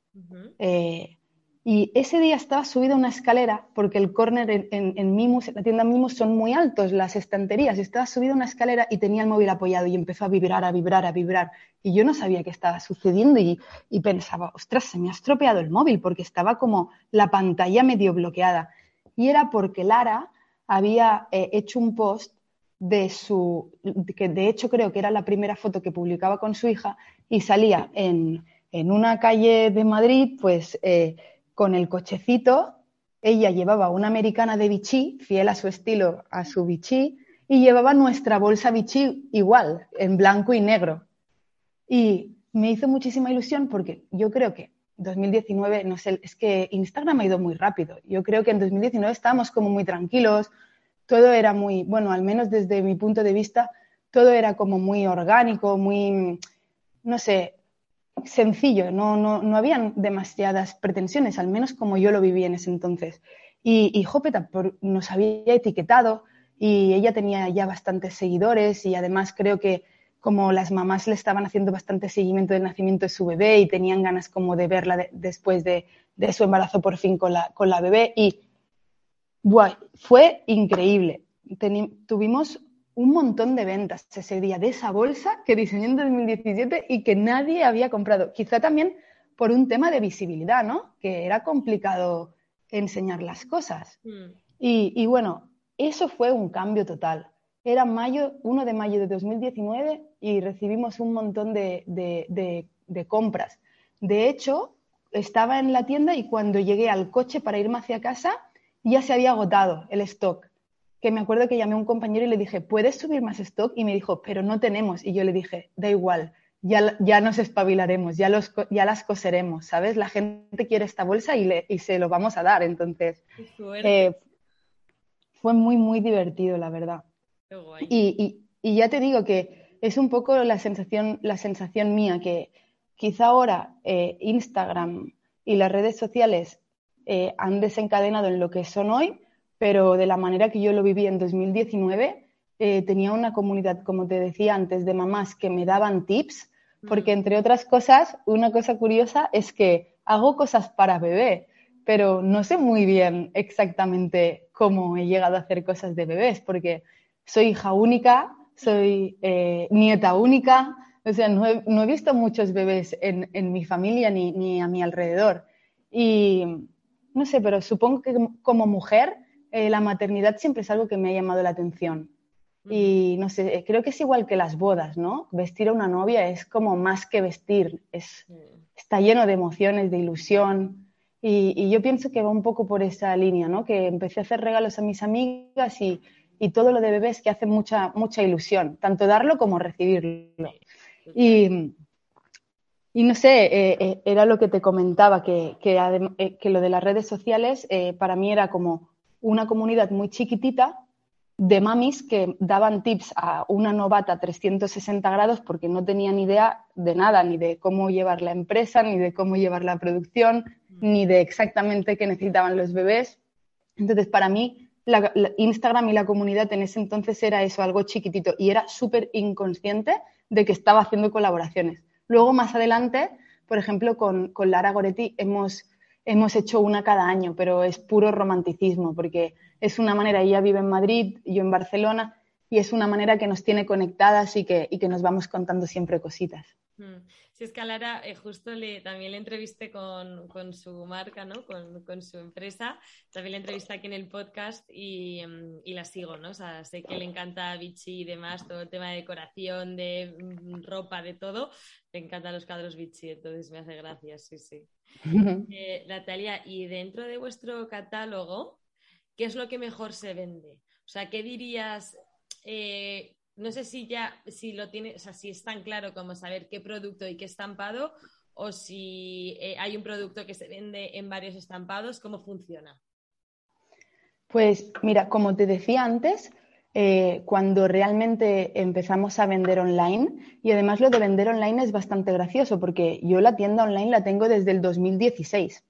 Y ese día estaba subida una escalera, porque el corner en, Mimus, en la tienda Mimus, son muy altos las estanterías. Estaba subida una escalera y tenía el móvil apoyado y empezó a vibrar, a vibrar, a vibrar. Y yo no sabía qué estaba sucediendo y, y pensaba, ostras, se me ha estropeado el móvil porque estaba como la pantalla medio bloqueada. Y era porque Lara había eh, hecho un post de su, que de hecho creo que era la primera foto que publicaba con su hija y salía en, en una calle de Madrid, pues... Eh, con el cochecito, ella llevaba una americana de Vichy, fiel a su estilo, a su Vichy, y llevaba nuestra bolsa Vichy igual, en blanco y negro. Y me hizo muchísima ilusión porque yo creo que 2019, no sé, es que Instagram ha ido muy rápido. Yo creo que en 2019 estábamos como muy tranquilos, todo era muy, bueno, al menos desde mi punto de vista, todo era como muy orgánico, muy, no sé, sencillo, no, no, no habían demasiadas pretensiones, al menos como yo lo viví en ese entonces. Y, y Jopeta nos había etiquetado y ella tenía ya bastantes seguidores y además creo que como las mamás le estaban haciendo bastante seguimiento del nacimiento de su bebé y tenían ganas como de verla después de, de, su embarazo por fin con la, con la bebé y fue increíble. tuvimos un montón de ventas ese día de esa bolsa que diseñé en 2017 y que nadie había comprado. Quizá también por un tema de visibilidad, ¿no? Que era complicado enseñar las cosas. Mm. Y, bueno, eso fue un cambio total. Era mayo, 1 de mayo de 2019 y recibimos un montón de, de compras. De hecho, estaba en la tienda y cuando llegué al coche para irme hacia casa ya se había agotado el stock que me acuerdo que llamé a un compañero y le dije, ¿puedes subir más stock? Y me dijo, pero no tenemos. Y yo le dije, da igual, ya, ya nos espabilaremos, ya, los, ya las coseremos, ¿sabes? La gente quiere esta bolsa y, le, y se lo vamos a dar. Entonces, eh, fue muy, muy divertido, la verdad. Y, y, ya te digo que es un poco la sensación, la sensación mía, que quizá ahora eh, Instagram y las redes sociales eh, han desencadenado en lo que son hoy, pero de la manera que yo lo viví en 2019, eh, tenía una comunidad, como te decía antes, de mamás que me daban tips, porque entre otras cosas, una cosa curiosa es que hago cosas para bebé, pero no sé muy bien exactamente cómo he llegado a hacer cosas de bebés, porque soy hija única, soy eh, nieta única, o sea, no he, visto muchos bebés en, en mi familia ni, ni, a mi alrededor. Y no sé, pero supongo que como mujer eh, la maternidad siempre es algo que me ha llamado la atención. Y no sé, creo que es igual que las bodas, ¿no? Vestir a una novia es como más que vestir, es, está lleno de emociones, de ilusión. Y, yo pienso que va un poco por esa línea, ¿no? Que empecé a hacer regalos a mis amigas y, y todo lo de bebés que hace mucha, mucha ilusión, tanto darlo como recibirlo. Y, y no sé, eh, eh, era lo que te comentaba, que, que, eh, que lo de las redes sociales para mí era como una comunidad muy chiquitita de mamis que daban tips a una novata 360 grados porque no tenían idea de nada, ni de cómo llevar la empresa, ni de cómo llevar la producción, ni de exactamente qué necesitaban los bebés. Entonces, para mí, Instagram y la comunidad en ese entonces era eso, algo chiquitito, y era súper inconsciente de que estaba haciendo colaboraciones. Luego, más adelante, por ejemplo, con, con Lara Goretti hemos hemos hecho una cada año, pero es puro romanticismo, porque es una manera, ella vive en Madrid, yo en Barcelona, y es una manera que nos tiene conectadas y que, y que nos vamos contando siempre cositas. Mm. Sí, es que a Lara eh, justo le, también le entrevisté con, con su marca, ¿no? Con, con, su empresa. También la entrevisté aquí en el podcast y, mm, y, la sigo, ¿no? O sea, sé que le encanta Vichy y demás, todo el tema de decoración, de mm, ropa, de todo. Le encantan los cuadros Vichy, entonces me hace gracia, sí, sí. eh, Natalia, y dentro de vuestro catálogo, ¿qué es lo que mejor se vende? O sea, ¿qué dirías? Eh, no sé si ya, si lo tiene, o sea, si es tan claro como saber qué producto y qué estampado, o si eh, hay un producto que se vende en varios estampados, ¿cómo funciona? Pues mira, como te decía antes, eh, cuando realmente empezamos a vender online, y además lo de vender online es bastante gracioso, porque yo la tienda online la tengo desde el 2016.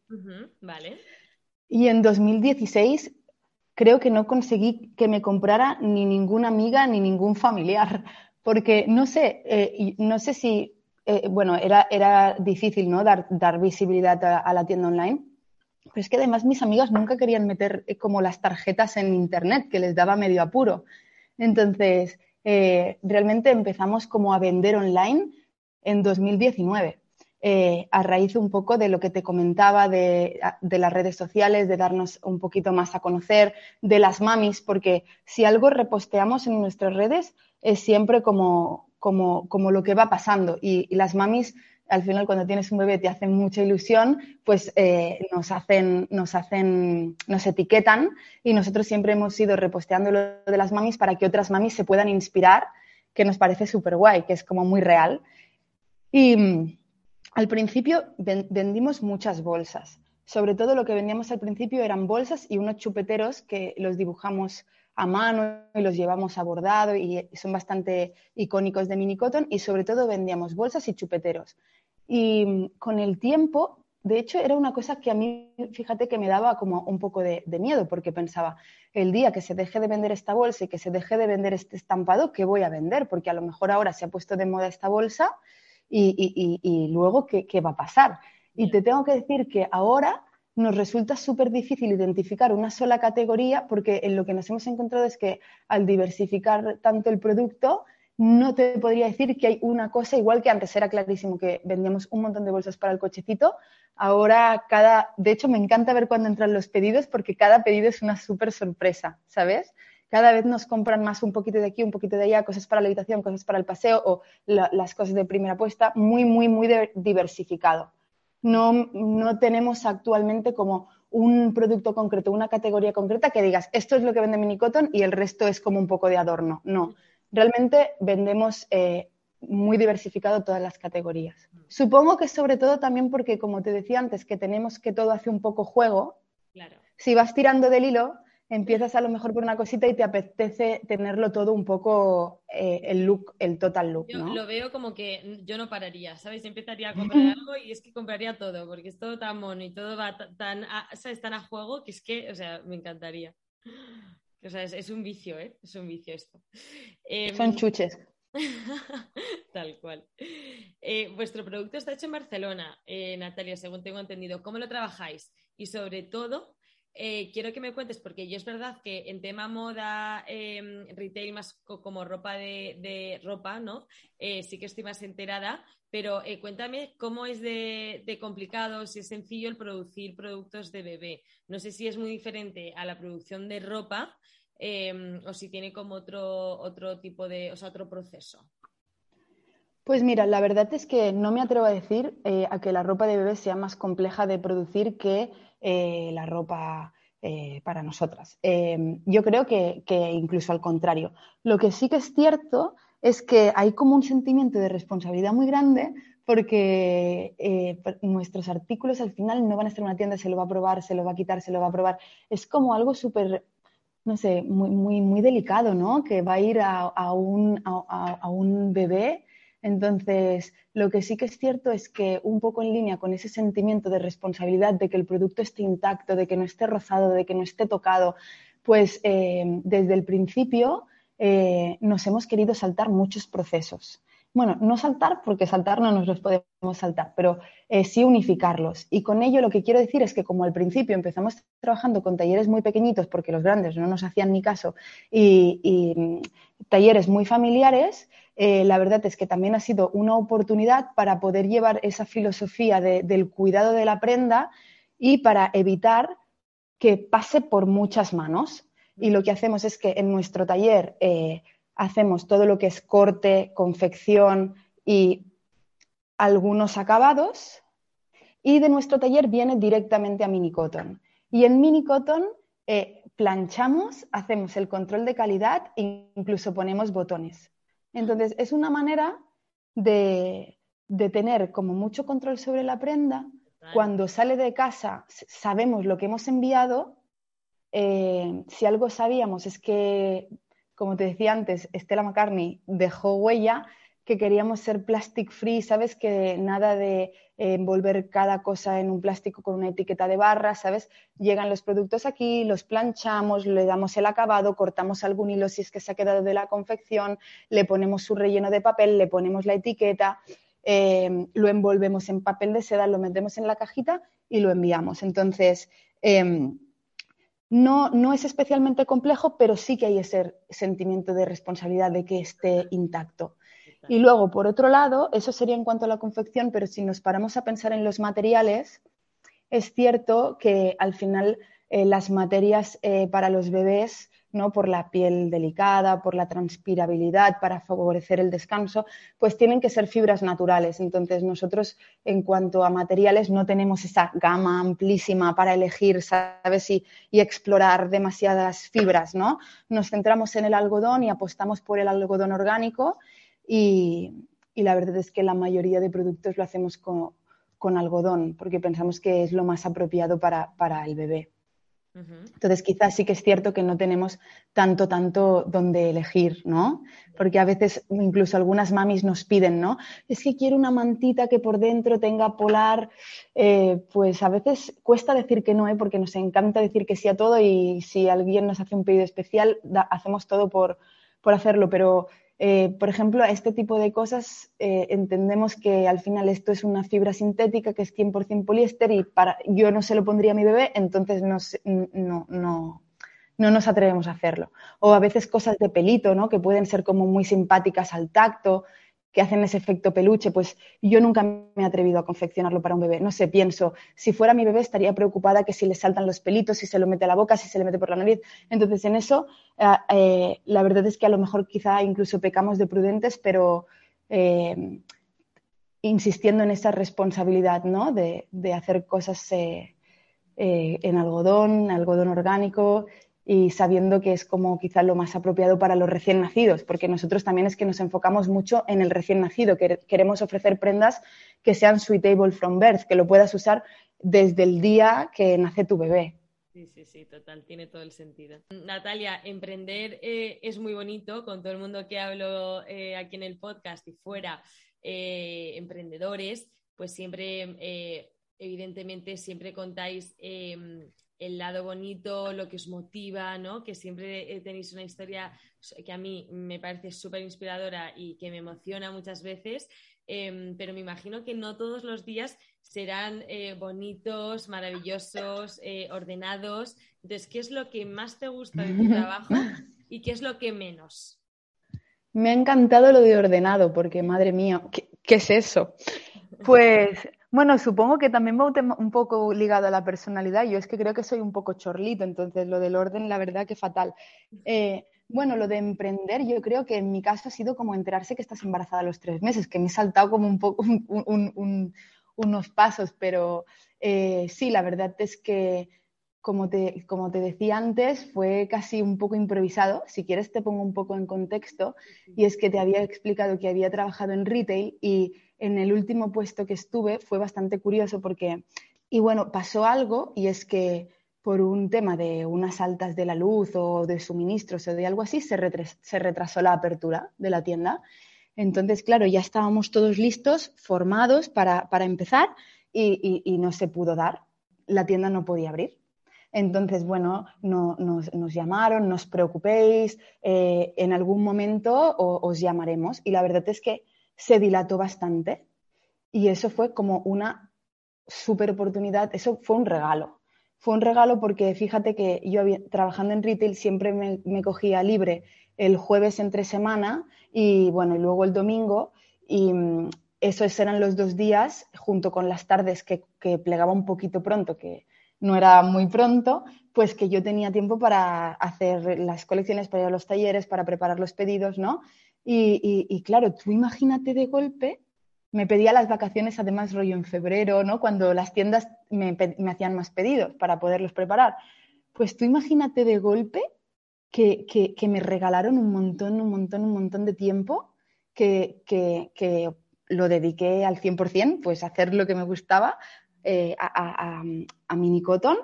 vale. Y en 2016 creo que no conseguí que me comprara ni ninguna amiga ni ningún familiar, porque no sé, eh, no sé si, eh, bueno, era, era difícil, ¿no? Dar, dar visibilidad a, la tienda online. Pero es que además mis amigas nunca querían meter eh, como las tarjetas en internet, que les daba medio apuro. Entonces, realmente empezamos como a vender online en 2019. Eh, a raíz un poco de lo que te comentaba de, las redes sociales, de darnos un poquito más a conocer, de las mamis, porque si algo reposteamos en nuestras redes es siempre como, como, como lo que va pasando. Y, las mamis, al final, cuando tienes un bebé, te hacen mucha ilusión, pues eh, nos hacen, nos hacen, nos etiquetan y nosotros siempre hemos ido reposteando lo de las mamis para que otras mamis se puedan inspirar, que nos parece súper guay, que es como muy real. Y al principio vendimos muchas bolsas. Sobre todo lo que vendíamos al principio eran bolsas y unos chupeteros que los dibujamos a mano y los llevamos a bordado y son bastante icónicos de Mini Cotton y sobre todo vendíamos bolsas y chupeteros. Y con el tiempo, de hecho, era una cosa que a mí, fíjate que me daba como un poco de, miedo porque pensaba, el día que se deje de vender esta bolsa y que se deje de vender este estampado, ¿qué voy a vender? Porque a lo mejor ahora se ha puesto de moda esta bolsa y, luego ¿qué, va a pasar. Y te tengo que decir que ahora nos resulta súper difícil identificar una sola categoría porque en lo que nos hemos encontrado es que al diversificar tanto el producto, no te podría decir que hay una cosa, igual que antes era clarísimo que vendíamos un montón de bolsas para el cochecito, ahora cada, de hecho me encanta ver cuando entran los pedidos porque cada pedido es una súper sorpresa, ¿sabes? cada vez nos compran más un poquito de aquí, un poquito de allá, cosas para la habitación, cosas para el paseo o las cosas de primera puesta, muy, muy, muy diversificado. No, no tenemos actualmente como un producto concreto, una categoría concreta que digas, esto es lo que vende Minicoton y el resto es como un poco de adorno. No, realmente vendemos eh, muy diversificado todas las categorías. Supongo que sobre todo también porque, como te decía antes, que tenemos que todo hace un poco juego. Claro. Si vas tirando del hilo, empiezas a lo mejor por una cosita y te apetece tenerlo todo un poco eh, el look, el total look. Yo lo veo como que yo no pararía, ¿sabes? Empezaría a comprar algo y es que compraría todo, porque es todo tan mono y todo va tan a, ¿sabes? tan a juego que es que, o sea, me encantaría. O sea, es, un vicio, ¿eh? Es un vicio esto. Em, Son chuches. Tal cual. Eh, vuestro producto está hecho en Barcelona, eh, Natalia, según tengo entendido. ¿Cómo lo trabajáis? Y sobre todo, eh, quiero que me cuentes, porque yo es verdad que en tema moda, em, retail más como ropa de, ropa, ¿no? Eh, sí que estoy más enterada, pero eh, cuéntame cómo es de, complicado, si es sencillo el producir productos de bebé. No sé si es muy diferente a la producción de ropa em, o si tiene como otro, otro tipo de, o sea, otro proceso. Pues mira, la verdad es que no me atrevo a decir a que la ropa de bebé sea más compleja de producir que eh, la ropa eh, para nosotras. Eh, yo creo que, incluso al contrario. Lo que sí que es cierto es que hay como un sentimiento de responsabilidad muy grande porque nuestros artículos al final no van a estar en una tienda, se lo va a probar, se lo va a quitar, se lo va a probar. Es como algo súper, no sé, muy, muy, muy delicado, ¿no? Que va a ir a, un, a un bebé entonces, lo que sí que es cierto es que un poco en línea con ese sentimiento de responsabilidad de que el producto esté intacto, de que no esté rozado, de que no esté tocado, pues eh, desde el principio eh, nos hemos querido saltar muchos procesos. Bueno, no saltar porque saltar no nos los podemos saltar, pero eh, sí unificarlos. Y con ello lo que quiero decir es que como al principio empezamos trabajando con talleres muy pequeñitos porque los grandes no nos hacían ni caso y mm, talleres muy familiares, eh, la verdad es que también ha sido una oportunidad para poder llevar esa filosofía del cuidado de la prenda y para evitar que pase por muchas manos. Y lo que hacemos es que en nuestro taller eh, hacemos todo lo que es corte, confección y algunos acabados. Y de nuestro taller viene directamente a Mini Cotton. Y en Mini Cotton eh, planchamos, hacemos el control de calidad e incluso ponemos botones. Entonces, es una manera de, tener como mucho control sobre la prenda. Cuando sale de casa sabemos lo que hemos enviado. Eh, si algo sabíamos es que, como te decía antes, Estela McCartney dejó huella, que queríamos ser plastic free, ¿sabes? Que nada de envolver cada cosa en un plástico con una etiqueta de barra, ¿sabes? Llegan los productos aquí, los planchamos, le damos el acabado, cortamos algún hilo si es que se ha quedado de la confección, le ponemos su relleno de papel, le ponemos la etiqueta, eh, lo envolvemos en papel de seda, lo metemos en la cajita y lo enviamos. Entonces, em, no, no es especialmente complejo, pero sí que hay ese sentimiento de responsabilidad de que esté intacto. Y luego, por otro lado, eso sería en cuanto a la confección, pero si nos paramos a pensar en los materiales, es cierto que al final eh, las materias eh, para los bebés, ¿no? por la piel delicada, por la transpirabilidad, para favorecer el descanso, pues tienen que ser fibras naturales. Entonces, nosotros en cuanto a materiales no tenemos esa gama amplísima para elegir, ¿sabes? Y, y explorar demasiadas fibras, ¿no? Nos centramos en el algodón y apostamos por el algodón orgánico y, la verdad es que la mayoría de productos lo hacemos con, algodón porque pensamos que es lo más apropiado para, el bebé. Entonces, quizás sí que es cierto que no tenemos tanto, tanto donde elegir, ¿no? Porque a veces incluso algunas mamis nos piden, ¿no? Es que quiero una mantita que por dentro tenga polar. Eh, pues a veces cuesta decir que no, ¿eh? Porque nos encanta decir que sí a todo y si alguien nos hace un pedido especial, hacemos todo por, por hacerlo, pero eh, por ejemplo, este tipo de cosas eh, entendemos que al final esto es una fibra sintética que es 100% poliéster y para, yo no se lo pondría a mi bebé, entonces no, no, no, no nos atrevemos a hacerlo. O a veces cosas de pelito, ¿no? que pueden ser como muy simpáticas al tacto, que hacen ese efecto peluche, pues yo nunca me he atrevido a confeccionarlo para un bebé. No sé, pienso, si fuera mi bebé estaría preocupada que si le saltan los pelitos, si se lo mete a la boca, si se le mete por la nariz. Entonces, en eso, eh, eh, la verdad es que a lo mejor quizá incluso pecamos de prudentes, pero eh, insistiendo en esa responsabilidad, ¿no? De, de hacer cosas en algodón, algodón orgánico y sabiendo que es como quizá lo más apropiado para los recién nacidos, porque nosotros también es que nos enfocamos mucho en el recién nacido, que queremos ofrecer prendas que sean suitable from birth, que lo puedas usar desde el día que nace tu bebé. Sí, sí, sí, total, tiene todo el sentido. Natalia, emprender eh, es muy bonito, con todo el mundo que hablo eh, aquí en el podcast y fuera, eh, emprendedores, pues siempre, evidentemente, siempre contáis em, el lado bonito, lo que os motiva, ¿no? Que siempre eh, tenéis una historia que a mí me parece súper inspiradora y que me emociona muchas veces. em, pero me imagino que no todos los días serán eh, bonitos, maravillosos, eh, ordenados. Entonces, ¿qué es lo que más te gusta de tu trabajo y qué es lo que menos? Me ha encantado lo de ordenado, porque madre mía, ¿qué, es eso? Pues, bueno, supongo que también va un, poco ligado a la personalidad. Yo es que creo que soy un poco chorlito, entonces lo del orden, la verdad que fatal. Eh, bueno, lo de emprender, yo creo que en mi caso ha sido como enterarse que estás embarazada a los tres meses, que me he saltado como un poco unos pasos, pero eh, sí, la verdad es que, como te, como te decía antes, fue casi un poco improvisado. Si quieres te pongo un poco en contexto, y es que te había explicado que había trabajado en retail y en el último puesto que estuve fue bastante curioso porque, y bueno, pasó algo y es que por un tema de unas altas de la luz o de suministros o de algo así, se, retrasó la apertura de la tienda. Entonces, claro, ya estábamos todos listos, formados para, empezar y, no se pudo dar. La tienda no podía abrir. Entonces, bueno, nos, llamaron, no os preocupéis, eh, en algún momento os llamaremos. Y la verdad es que se dilató bastante y eso fue como una super oportunidad, eso fue un regalo fue un regalo porque fíjate que yo trabajando en retail siempre me, cogía libre el jueves entre semana y bueno, y luego el domingo y mm, esos eran los dos días junto con las tardes que, plegaba un poquito pronto, que no era muy pronto, pues que yo tenía tiempo para hacer las colecciones, para ir a los talleres, para preparar los pedidos, ¿no? Y, claro, tú imagínate de golpe me pedía las vacaciones, además, rollo en febrero, ¿no? Cuando las tiendas me, hacían más pedidos para poderlos preparar. Pues tú imagínate de golpe que, me regalaron un montón, un montón, un montón de tiempo que, lo dediqué al 100%, pues a hacer lo que me gustaba, eh, a, a, a, Minicotton,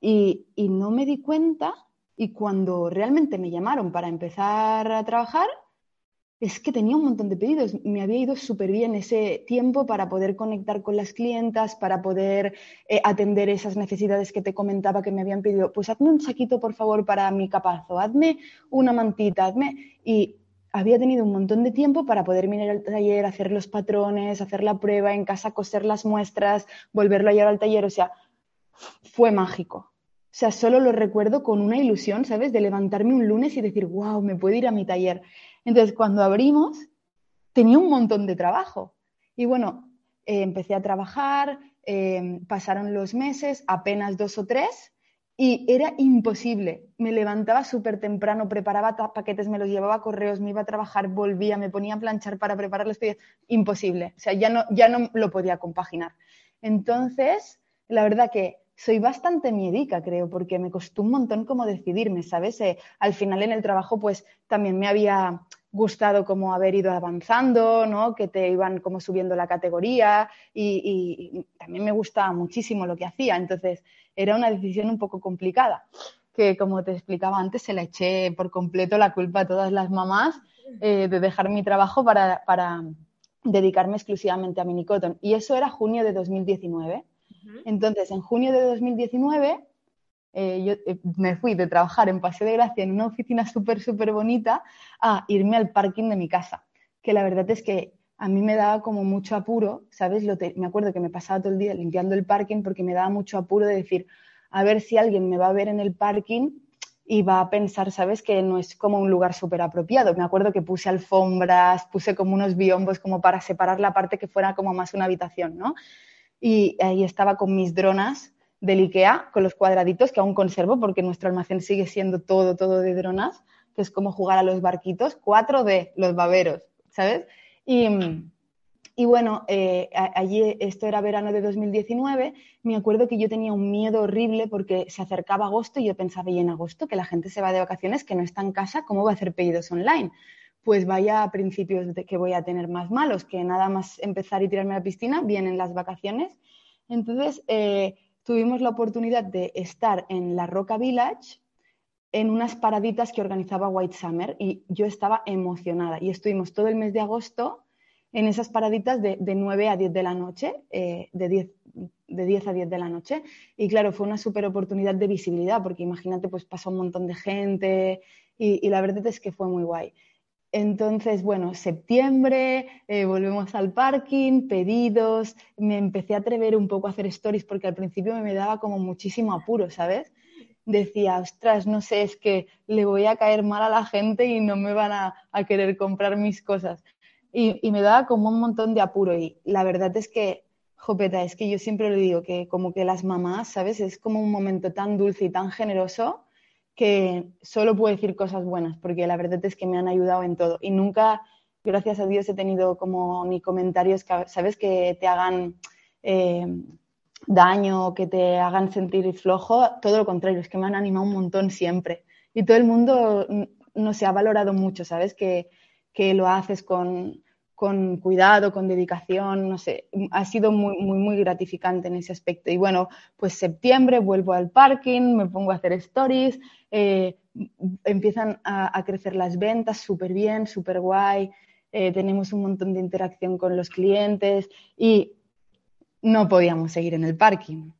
y, y no me di cuenta. Y cuando realmente me llamaron para empezar a trabajar, es que tenía un montón de pedidos. Me había ido súper bien ese tiempo para poder conectar con las clientas, para poder eh, atender esas necesidades que te comentaba que me habían pedido. Pues hazme un saquito, por favor, para mi capazo, hazme una mantita, hazme. Y había tenido un montón de tiempo para poder venir al taller, hacer los patrones, hacer la prueba en casa, coser las muestras, volverlo a llevar al taller. O sea, fue mágico. O sea, solo lo recuerdo con una ilusión, ¿sabes? De levantarme un lunes y decir, wow, me puedo ir a mi taller. Entonces, cuando abrimos, tenía un montón de trabajo. Y bueno, eh, empecé a trabajar, eh, pasaron los meses, apenas dos o tres, y era imposible. Me levantaba súper temprano, preparaba paquetes, me los llevaba a correos, me iba a trabajar, volvía, me ponía a planchar para preparar los pedidos. Imposible. O sea, ya no, ya no lo podía compaginar. Entonces, la verdad que soy bastante miedica, creo, porque me costó un montón como decidirme, ¿sabes? Eh, al final en el trabajo, pues también me había gustado como haber ido avanzando, ¿no? Que te iban como subiendo la categoría y, también me gustaba muchísimo lo que hacía. Entonces, era una decisión un poco complicada, que como te explicaba antes, se la eché por completo la culpa a todas las mamás eh, de dejar mi trabajo para, para dedicarme exclusivamente a Minicotton. Y eso era junio de 2019. Entonces, en junio de 2019, eh, yo eh, me fui de trabajar en Paseo de Gracia en una oficina súper, súper bonita a irme al parking de mi casa, que la verdad es que a mí me daba como mucho apuro, ¿sabes? me acuerdo que me pasaba todo el día limpiando el parking porque me daba mucho apuro de decir, a ver si alguien me va a ver en el parking y va a pensar, ¿sabes? Que no es como un lugar súper apropiado. Me acuerdo que puse alfombras, puse como unos biombos como para separar la parte que fuera como más una habitación, ¿no? Y ahí estaba con mis dronas del IKEA, con los cuadraditos que aún conservo porque nuestro almacén sigue siendo todo, todo de dronas, que es como jugar a los barquitos, 4D, los baberos, ¿sabes? Y, y bueno, eh, allí, esto era verano de 2019, me acuerdo que yo tenía un miedo horrible porque se acercaba agosto y yo pensaba, y en agosto, que la gente se va de vacaciones, que no está en casa, ¿cómo va a hacer pedidos online? Pues vaya a principios de que voy a tener más malos, que nada más empezar y tirarme a la piscina, vienen las vacaciones. Entonces, eh, tuvimos la oportunidad de estar en la Roca Village en unas paraditas que organizaba White Summer y yo estaba emocionada y estuvimos todo el mes de agosto en esas paraditas de, de 9 a 10 de la noche, eh, de, 10, de 10 a 10 de la noche. Y claro, fue una súper oportunidad de visibilidad porque imagínate, pues pasó un montón de gente y, y la verdad es que fue muy guay. Entonces, bueno, septiembre, eh, volvemos al parking, pedidos, me empecé a atrever un poco a hacer stories porque al principio me daba como muchísimo apuro, ¿sabes? Decía, ostras, no sé, es que le voy a caer mal a la gente y no me van a, querer comprar mis cosas. Y, y, me daba como un montón de apuro y la verdad es que, Jopeta, es que yo siempre le digo que como que las mamás, ¿sabes? Es como un momento tan dulce y tan generoso que solo puedo decir cosas buenas, porque la verdad es que me han ayudado en todo. Y nunca, gracias a Dios, he tenido como ni comentarios, que, ¿sabes? Que te hagan eh, daño, que te hagan sentir flojo. Todo lo contrario, es que me han animado un montón siempre. Y todo el mundo, no se ha valorado mucho, ¿sabes? Que, que lo haces con, con cuidado, con dedicación, no sé, ha sido muy, muy, gratificante en ese aspecto. Y bueno, pues septiembre vuelvo al parking, me pongo a hacer stories, eh, empiezan a, crecer las ventas súper bien, súper guay, eh, tenemos un montón de interacción con los clientes y no podíamos seguir en el parking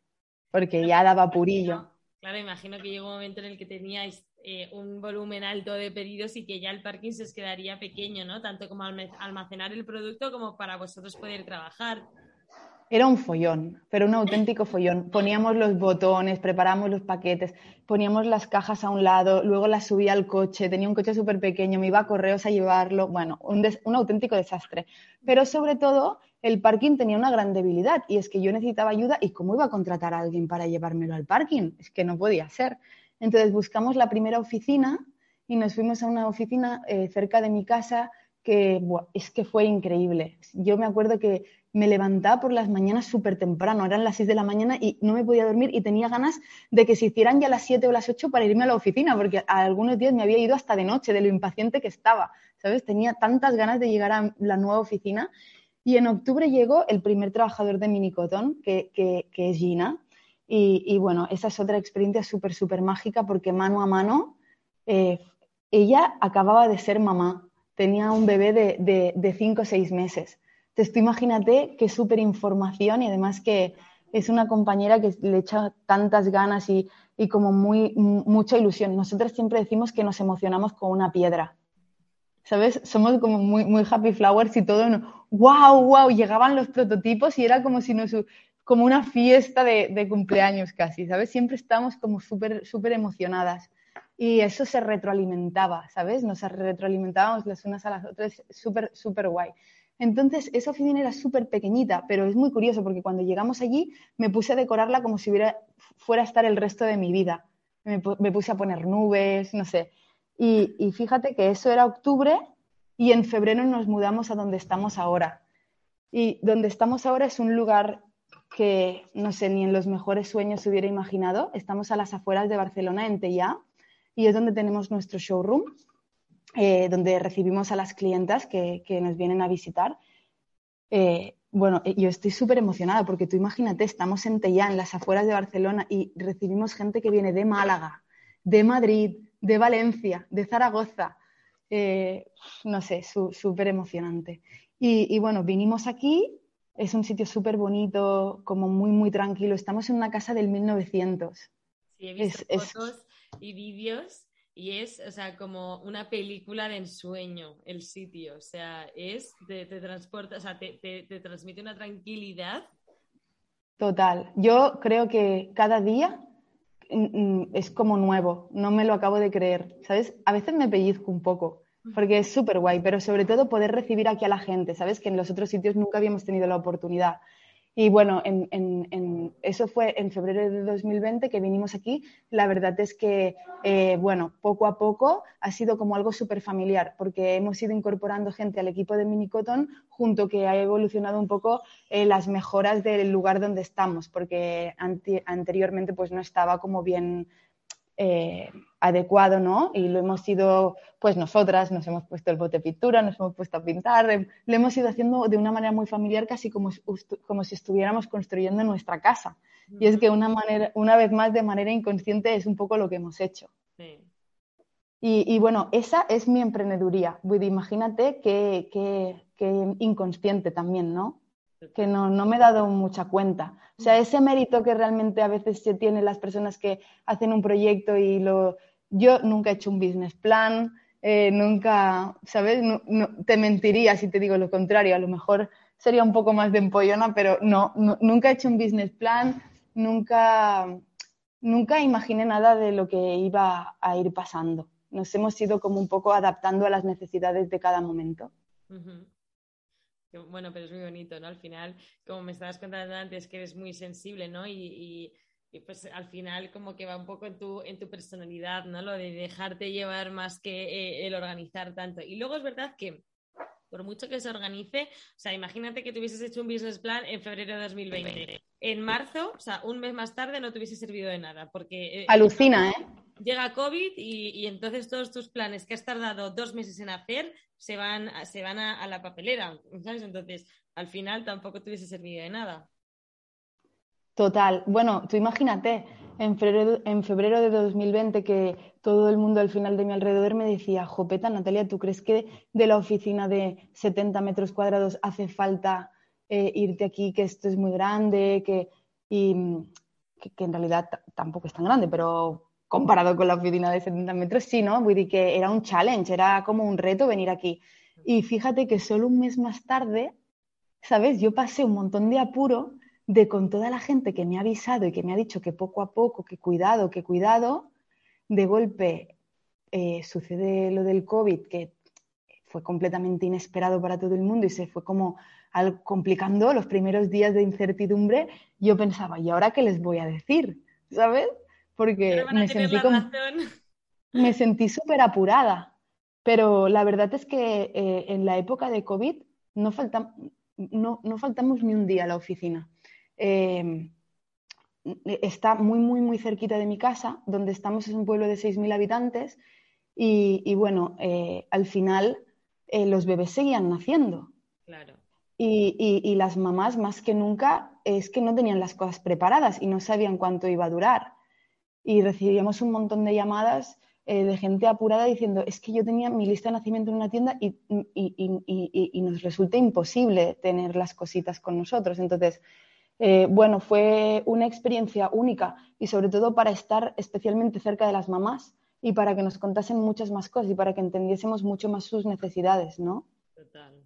porque ya daba purillo. Claro, imagino que llegó un momento en el que teníais eh, un volumen alto de pedidos y que ya el parking se os quedaría pequeño, ¿no? Tanto como almacenar el producto como para vosotros poder trabajar. Era un follón, pero un auténtico follón. Poníamos los botones, preparamos los paquetes, poníamos las cajas a un lado, luego las subía al coche, tenía un coche súper pequeño, me iba a correos a llevarlo, bueno, un, un auténtico desastre. Pero sobre todo, el parking tenía una gran debilidad y es que yo necesitaba ayuda y cómo iba a contratar a alguien para llevármelo al parking, es que no podía ser. Entonces buscamos la primera oficina y nos fuimos a una oficina eh, cerca de mi casa que es que fue increíble. Yo me acuerdo que me levantaba por las mañanas súper temprano, eran las 6 de la mañana y no me podía dormir y tenía ganas de que se hicieran ya las 7 o las 8 para irme a la oficina, porque a algunos días me había ido hasta de noche de lo impaciente que estaba, ¿sabes? Tenía tantas ganas de llegar a la nueva oficina. Y en octubre llegó el primer trabajador de Minicotón, que, que, que es Gina, y, bueno, esa es otra experiencia súper, súper mágica porque mano a mano, eh, ella acababa de ser mamá, tenía un bebé de, de, cinco o seis meses. Entonces tú imagínate qué súper información y además que es una compañera que le echa tantas ganas y, y como muy, mucha ilusión. Nosotros siempre decimos que nos emocionamos con una piedra. ¿Sabes? Somos como muy, muy happy flowers y todo, wow, wow, llegaban los prototipos y era como si nos, como una fiesta de, cumpleaños casi, ¿sabes? Siempre estamos como súper, súper emocionadas. Y eso se retroalimentaba, ¿sabes? Nos retroalimentábamos las unas a las otras, súper, súper guay. Entonces, esa oficina era súper pequeñita, pero es muy curioso porque cuando llegamos allí me puse a decorarla como si fuera a estar el resto de mi vida. Me, puse a poner nubes, no sé. Y, fíjate que eso era octubre y en febrero nos mudamos a donde estamos ahora. Y donde estamos ahora es un lugar que no sé, ni en los mejores sueños hubiera imaginado. Estamos a las afueras de Barcelona, en Tellà, y es donde tenemos nuestro showroom, eh, donde recibimos a las clientas que, nos vienen a visitar. Eh, bueno, eh, yo estoy súper emocionada porque tú imagínate, estamos en Tellà, en las afueras de Barcelona, y recibimos gente que viene de Málaga, de Madrid, de Valencia, de Zaragoza. no sé, súper emocionante. y bueno, vinimos aquí es un sitio súper bonito, como muy, muy tranquilo. Estamos en una casa del 1900. Sí, he visto fotos y vídeos y es, o sea, como una película de ensueño el sitio. O sea, es, te, transporta, o sea, te, te, transmite una tranquilidad. Total. Yo creo que cada día mm, mm, es como nuevo. No me lo acabo de creer. ¿Sabes? A veces me pellizco un poco porque es súper guay, pero sobre todo poder recibir aquí a la gente, ¿sabes? Que en los otros sitios nunca habíamos tenido la oportunidad. Y bueno, en, eso fue en febrero de 2020 que vinimos aquí. La verdad es que, eh, bueno, poco a poco ha sido como algo súper familiar, porque hemos ido incorporando gente al equipo de Minicoton, junto que ha evolucionado un poco eh, las mejoras del lugar donde estamos, porque anteriormente pues no estaba como bien eh, adecuado, ¿no? Y lo hemos ido, pues nosotras nos hemos puesto el bote de pintura, nos hemos puesto a pintar, eh, lo hemos ido haciendo de una manera muy familiar, casi como, como si estuviéramos construyendo nuestra casa. Y es que una, manera, una vez más, de manera inconsciente, es un poco lo que hemos hecho. Y, bueno, esa es mi emprendeduría. Imagínate que, que inconsciente también, ¿no? Que no, no, me he dado mucha cuenta. O sea, ese mérito que realmente a veces se tiene las personas que hacen un proyecto y lo... Yo nunca he hecho un business plan, eh, nunca, ¿sabes? te mentiría si te digo lo contrario. A lo mejor sería un poco más de empollona, pero no, nunca he hecho un business plan, nunca, nunca imaginé nada de lo que iba a ir pasando. Nos hemos ido como un poco adaptando a las necesidades de cada momento. Bueno, pero es muy bonito, ¿no? Al final, como me estabas contando antes, que eres muy sensible, ¿no? Y, pues al final como que va un poco en tu, en tu personalidad, ¿no? Lo de dejarte llevar más que eh, el organizar tanto. Y luego es verdad que por mucho que se organice, o sea, imagínate que tuvieses hecho un business plan en febrero de 2020. En marzo, o sea, un mes más tarde no te hubiese servido de nada, porque... Eh, Alucina, ¿eh? Llega COVID y, entonces todos tus planes que has tardado dos meses en hacer se van, se van a, la papelera, ¿sabes? Entonces, al final tampoco te hubiese servido de nada. Total. Bueno, tú imagínate, en febrero, en febrero de 2020 que todo el mundo al final de mi alrededor me decía, Jopeta, Natalia, ¿tú crees que de la oficina de 70 metros cuadrados hace falta eh, irte aquí, que esto es muy grande, que, y, que, en realidad tampoco es tan grande, pero comparado con la oficina de 70 metros, sí, ¿no? Voy que era un challenge, era como un reto venir aquí. Y fíjate que solo un mes más tarde, ¿sabes? Yo pasé un montón de apuro de con toda la gente que me ha avisado y que me ha dicho que poco a poco, que cuidado, que cuidado, de golpe eh, sucede lo del COVID, que fue completamente inesperado para todo el mundo y se fue como complicando los primeros días de incertidumbre, yo pensaba, ¿y ahora qué les voy a decir? ¿Sabes? Porque me sentí, me sentí súper apurada. Pero la verdad es que eh, en la época de COVID no, falta, no, no faltamos ni un día a la oficina. Em, está muy, muy, muy cerquita de mi casa, donde estamos es un pueblo de 6.000 habitantes y, bueno, eh, al final eh, los bebés seguían naciendo. Claro. Y, las mamás, más que nunca, es que no tenían las cosas preparadas y no sabían cuánto iba a durar. Y recibíamos un montón de llamadas eh, de gente apurada diciendo, es que yo tenía mi lista de nacimiento en una tienda y, y nos resulta imposible tener las cositas con nosotros. Entonces, eh, bueno, fue una experiencia única y sobre todo para estar especialmente cerca de las mamás y para que nos contasen muchas más cosas y para que entendiésemos mucho más sus necesidades, ¿no? Total,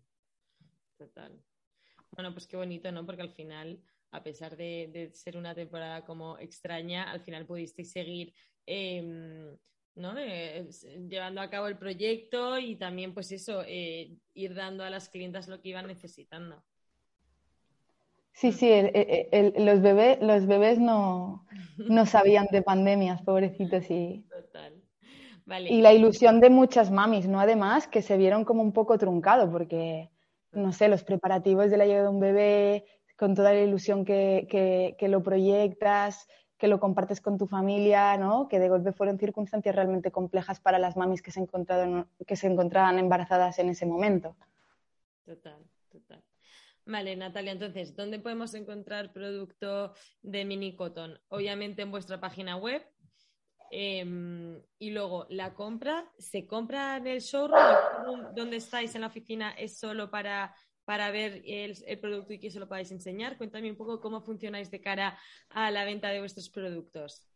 total. Bueno, pues qué bonito, ¿no? Porque al final, a pesar de, ser una temporada como extraña, al final pudisteis seguir em, ¿no? Eh, llevando a cabo el proyecto y también, pues eso, eh, ir dando a las clientas lo que iban necesitando. Sí, sí, los, bebés, los bebés no, no sabían de pandemias, pobrecitos. Y, Total. y la ilusión de muchas mamis, ¿no? Además, que se vieron como un poco truncado, porque, no sé, los preparativos de la llegada de un bebé, con toda la ilusión que, que, lo proyectas, que lo compartes con tu familia, ¿no? Que de golpe fueron circunstancias realmente complejas para las mamis que se, que se encontraban embarazadas en ese momento. Total, total. Vale, Natalia, entonces, ¿dónde podemos encontrar producto de mini cotton? Obviamente en vuestra página web. Em, y luego, la compra, ¿se compra en el showroom? ¿Dónde estáis en la oficina? ¿Es solo para, para ver el, producto y que se lo podáis enseñar? Cuéntame un poco cómo funcionáis de cara a la venta de vuestros productos.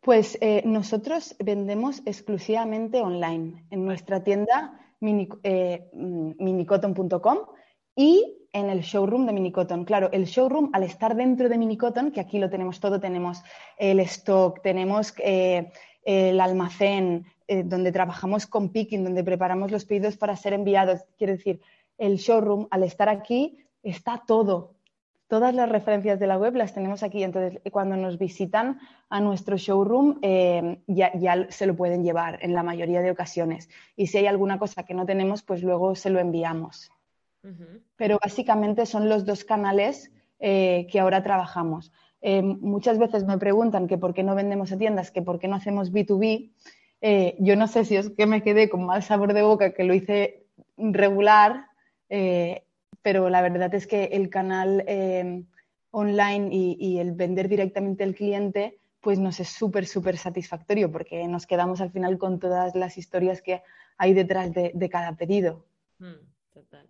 Pues eh, nosotros vendemos exclusivamente online en nuestra tienda mini, eh, minicotton.com y en el showroom de Minicoton. Claro, el showroom, al estar dentro de Minicoton, que aquí lo tenemos todo, tenemos el stock, tenemos eh, el almacén, eh, donde trabajamos con picking, donde preparamos los pedidos para ser enviados. Quiero decir, el showroom, al estar aquí, está todo. Todas las referencias de la web las tenemos aquí. Entonces, cuando nos visitan a nuestro showroom, eh, ya, ya se lo pueden llevar en la mayoría de ocasiones. Y si hay alguna cosa que no tenemos, pues luego se lo enviamos. Pero básicamente son los dos canales eh, que ahora trabajamos. Eh, muchas veces me preguntan que por qué no vendemos a tiendas, que por qué no hacemos B2B. Eh, yo no sé si es que me quedé con mal sabor de boca, que lo hice regular, pero la verdad es que el canal online y, y, el vender directamente al cliente, pues nos es súper, súper satisfactorio porque nos quedamos al final con todas las historias que hay detrás de, cada pedido. Mm, total.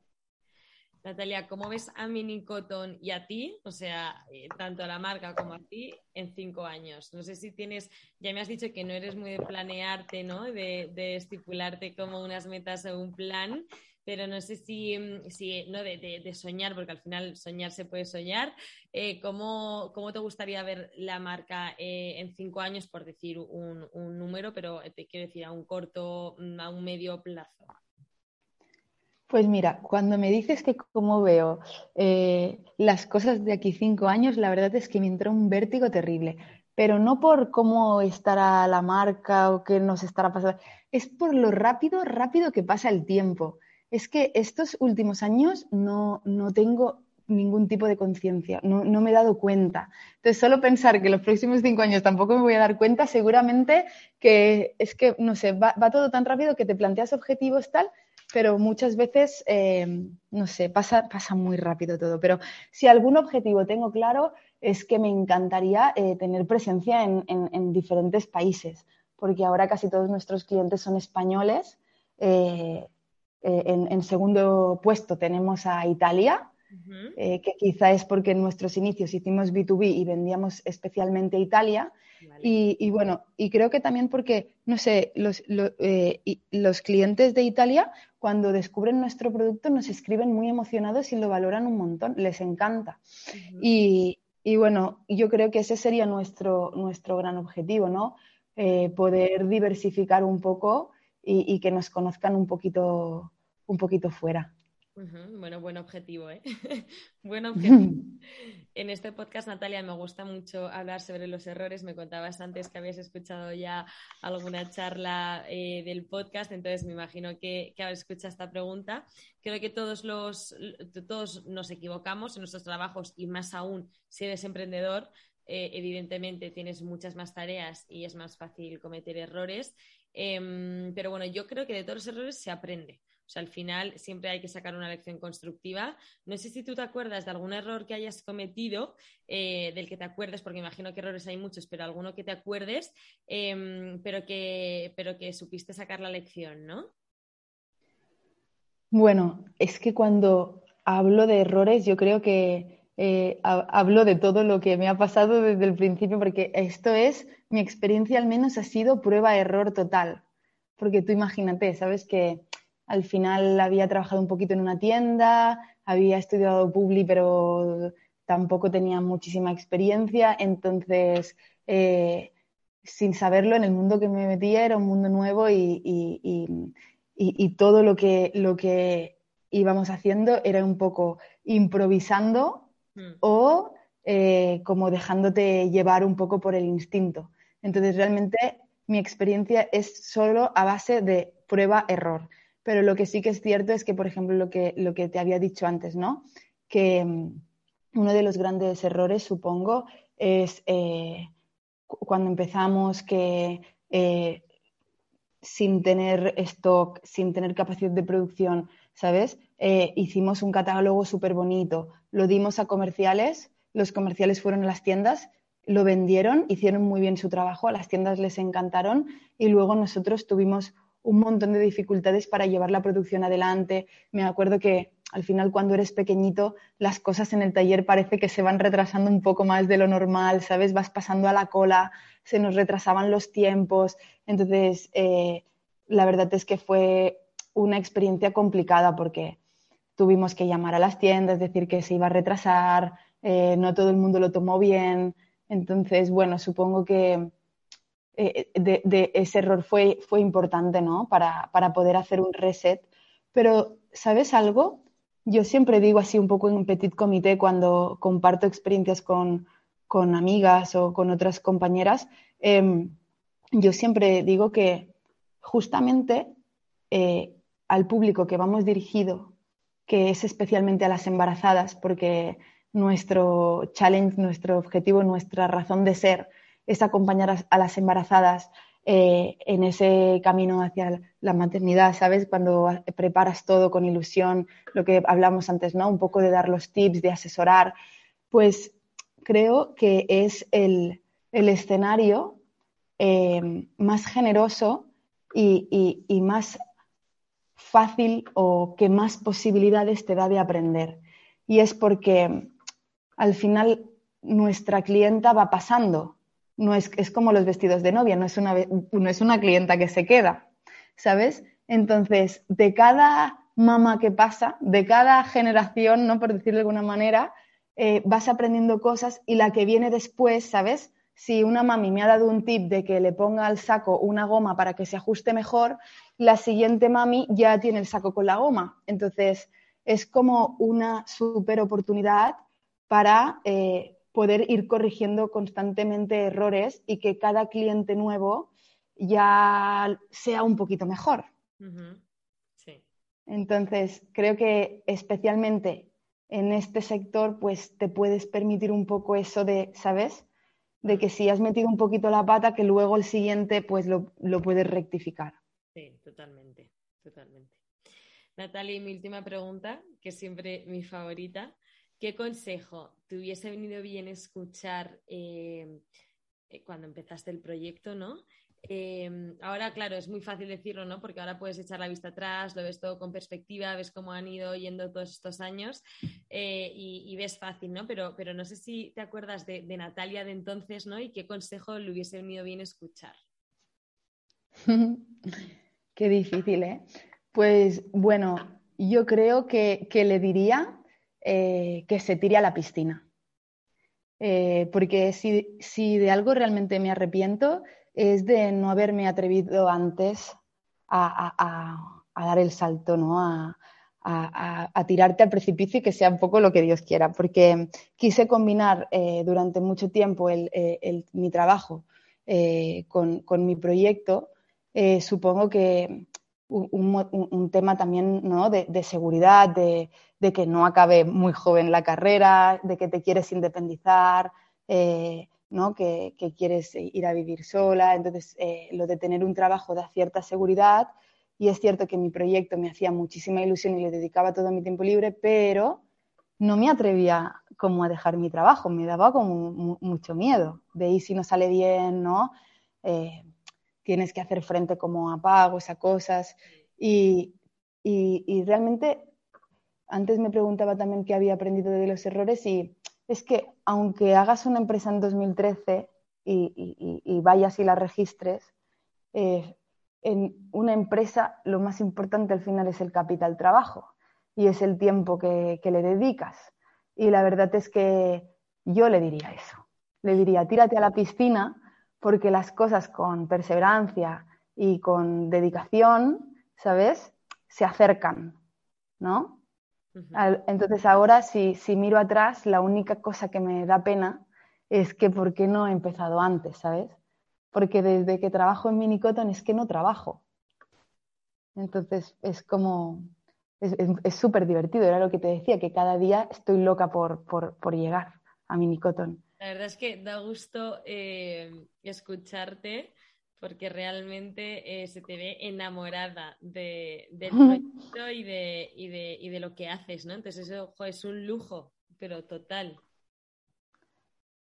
Natalia, ¿cómo ves a Mini Cotton y a ti, o sea, eh, tanto a la marca como a ti, en cinco años? No sé si tienes, ya me has dicho que no eres muy de planearte, ¿no? De, estipularte como unas metas o un plan, pero no sé si, mm, si no, de, soñar, porque al final soñar se puede soñar. Eh, ¿cómo, te gustaría ver la marca eh, en cinco años, por decir un, un número, pero te quiero decir a un corto, mm, a un medio plazo? Pues mira, cuando me dices que cómo veo eh, las cosas de aquí cinco años, la verdad es que me entró un vértigo terrible, pero no por cómo estará la marca o qué nos estará pasando, es por lo rápido, rápido que pasa el tiempo. Es que estos últimos años no, no tengo ningún tipo de conciencia, no, no, me he dado cuenta. Entonces, solo pensar que los próximos cinco años tampoco me voy a dar cuenta, seguramente que es que, no sé, va, va todo tan rápido que te planteas objetivos tal pero muchas veces, eh, no sé, pasa, pasa muy rápido todo. Pero si algún objetivo tengo claro es que me encantaría eh, tener presencia en, diferentes países, porque ahora casi todos nuestros clientes son españoles. Eh, en, segundo puesto tenemos a Italia, que quizá es porque en nuestros inicios hicimos B2B y vendíamos especialmente a Italia. Y, bueno, y creo que también porque, no sé, los, los clientes de Italia cuando descubren nuestro producto nos escriben muy emocionados y lo valoran un montón, les encanta. y, bueno, yo creo que ese sería nuestro, nuestro gran objetivo, ¿no? Eh, poder diversificar un poco y, que nos conozcan un poquito, un poquito fuera. Bueno, buen objetivo, ¿eh? buen objetivo. en este podcast, Natalia, me gusta mucho hablar sobre los errores. Me contabas antes que habías escuchado ya alguna charla eh, del podcast, entonces me imagino que, que haber escuchado esta pregunta. Creo que todos, los, todos nos equivocamos en nuestros trabajos y más aún si eres emprendedor. Eh, evidentemente tienes muchas más tareas y es más fácil cometer errores. Em, pero bueno, yo creo que de todos los errores se aprende. O sea, al final siempre hay que sacar una lección constructiva. No sé si tú te acuerdas de algún error que hayas cometido, eh, del que te acuerdes, porque imagino que errores hay muchos, pero alguno que te acuerdes, em, pero, que, pero que supiste sacar la lección, ¿no? Bueno, es que cuando hablo de errores, yo creo que eh, hablo de todo lo que me ha pasado desde el principio, porque esto es, mi experiencia al menos ha sido prueba-error total. Porque tú imagínate, sabes que al final había trabajado un poquito en una tienda, había estudiado Publi, pero tampoco tenía muchísima experiencia. Entonces, eh, sin saberlo, en el mundo que me metía era un mundo nuevo y, todo lo que, lo que íbamos haciendo era un poco improvisando hmm. o eh, como dejándote llevar un poco por el instinto. Entonces, realmente mi experiencia es solo a base de prueba-error. Pero lo que sí que es cierto es que, por ejemplo, lo que, lo que te había dicho antes, ¿no? Que mm, uno de los grandes errores, supongo, es eh, cuando empezamos que eh, sin tener stock, sin tener capacidad de producción, ¿sabes? Eh, hicimos un catálogo súper bonito, lo dimos a comerciales, los comerciales fueron a las tiendas, lo vendieron, hicieron muy bien su trabajo, a las tiendas les encantaron y luego nosotros tuvimos un montón de dificultades para llevar la producción adelante. Me acuerdo que al final cuando eres pequeñito las cosas en el taller parece que se van retrasando un poco más de lo normal, ¿sabes? Vas pasando a la cola, se nos retrasaban los tiempos. Entonces, eh, la verdad es que fue una experiencia complicada porque tuvimos que llamar a las tiendas, decir que se iba a retrasar, eh, no todo el mundo lo tomó bien. Entonces, bueno, supongo que eh, de, ese error fue, fue importante, ¿no? Para, poder hacer un reset. Pero, ¿sabes algo? Yo siempre digo así un poco en un petit comité cuando comparto experiencias con, amigas o con otras compañeras, em, yo siempre digo que justamente eh, al público que vamos dirigido, que es especialmente a las embarazadas, porque nuestro challenge, nuestro objetivo, nuestra razón de ser es acompañar a, las embarazadas eh, en ese camino hacia la maternidad, ¿sabes? Cuando preparas todo con ilusión, lo que hablamos antes, ¿no? Un poco de dar los tips, de asesorar, pues creo que es el, escenario eh, más generoso y, más fácil o que más posibilidades te da de aprender. Y es porque al final nuestra clienta va pasando. No es, es como los vestidos de novia, no es, una, no es una clienta que se queda, ¿sabes? Entonces, de cada mamá que pasa, de cada generación, ¿no? Por decirlo de alguna manera, eh, vas aprendiendo cosas y la que viene después, ¿sabes? Si una mami me ha dado un tip de que le ponga al saco una goma para que se ajuste mejor, la siguiente mami ya tiene el saco con la goma. Entonces, es como una super oportunidad para eh, poder ir corrigiendo constantemente errores y que cada cliente nuevo ya sea un poquito mejor. Entonces, creo que especialmente en este sector, pues te puedes permitir un poco eso de, ¿sabes? De que si has metido un poquito la pata, que luego el siguiente, pues lo, puedes rectificar. Sí, totalmente, totalmente. Natalia, mi última pregunta, que siempre mi favorita. ¿Qué consejo te hubiese venido bien escuchar eh, eh, cuando empezaste el proyecto, ¿no? Em, ahora, claro, es muy fácil decirlo, ¿no? Porque ahora puedes echar la vista atrás, lo ves todo con perspectiva, ves cómo han ido yendo todos estos años eh, y, ves fácil, ¿no? Pero, pero no sé si te acuerdas de, Natalia de entonces, ¿no? Y qué consejo le hubiese venido bien escuchar. qué difícil, ¿eh? Pues bueno, yo creo que, le diría eh, que se tire a la piscina. Eh, porque si, si de algo realmente me arrepiento es de no haberme atrevido antes a, dar el salto, ¿no? A, tirarte al precipicio y que sea un poco lo que Dios quiera, porque quise combinar eh, durante mucho tiempo eh, mi trabajo eh, con, mi proyecto, supongo que un, tema también ¿no? de, seguridad, de, que no acabe muy joven la carrera, de que te quieres independizar, ¿no? que, quieres ir a vivir sola. Entonces, eh, lo de tener un trabajo da cierta seguridad y es cierto que mi proyecto me hacía muchísima ilusión y le dedicaba todo mi tiempo libre, pero no me atrevía como a dejar mi trabajo, me daba como mucho miedo de ahí si no sale bien, ¿no? Eh, tienes que hacer frente como a pagos, a cosas y, y realmente antes me preguntaba también qué había aprendido de los errores y es que aunque hagas una empresa en 2013 y, vayas y la registres, eh, en una empresa lo más importante al final es el capital trabajo y es el tiempo que, le dedicas. Y la verdad es que yo le diría eso. Le diría, tírate a la piscina porque las cosas con perseverancia y con dedicación, ¿sabes? Se acercan, ¿no? Entonces ahora si, si miro atrás, la única cosa que me da pena es que por qué no he empezado antes, ¿sabes? Porque desde que trabajo en Minicoton es que no trabajo. Entonces es como, es súper divertido, era lo que te decía, que cada día estoy loca por, por, por llegar a Minicoton. La verdad es que da gusto eh, escucharte porque realmente eh, se te ve enamorada de, del proyecto y de, y, de, y de, lo que haces, ¿no? Entonces eso es un lujo, pero total.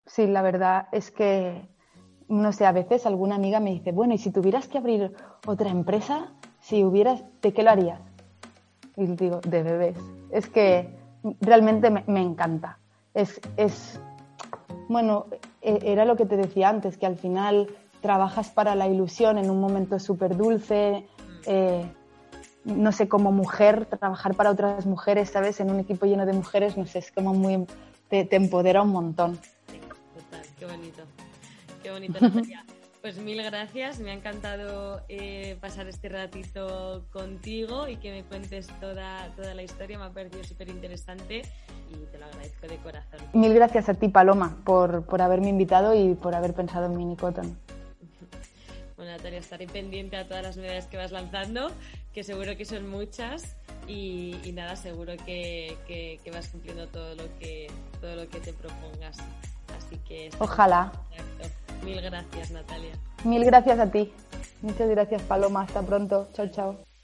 Sí, la verdad es que, no sé, a veces alguna amiga me dice, bueno, ¿y si tuvieras que abrir otra empresa, si hubieras, ¿de qué lo harías? Y digo, de bebés. Es que realmente me, me encanta. Es, es, bueno, e, era lo que te decía antes, que al final trabajas para la ilusión en un momento súper dulce. Eh, no sé, como mujer, trabajar para otras mujeres, ¿sabes? En un equipo lleno de mujeres, no sé, es como muy. te, empodera un montón. Sí, total, qué bonito. Qué bonito, Natalia. Pues mil gracias, me ha encantado eh, pasar este ratito contigo y que me cuentes toda, toda la historia, me ha parecido súper interesante y te lo agradezco de corazón. Mil gracias a ti, Paloma, por, por haberme invitado y por haber pensado en Mini Cotton. Bueno, Natalia, estaré pendiente a todas las novedades que vas lanzando, que seguro que son muchas. Y, nada, seguro que, vas cumpliendo todo lo que, todo lo que te propongas. Así que. Ojalá. Mil gracias, Natalia. Mil gracias a ti. Muchas gracias, Paloma. Hasta pronto. Chao, chao.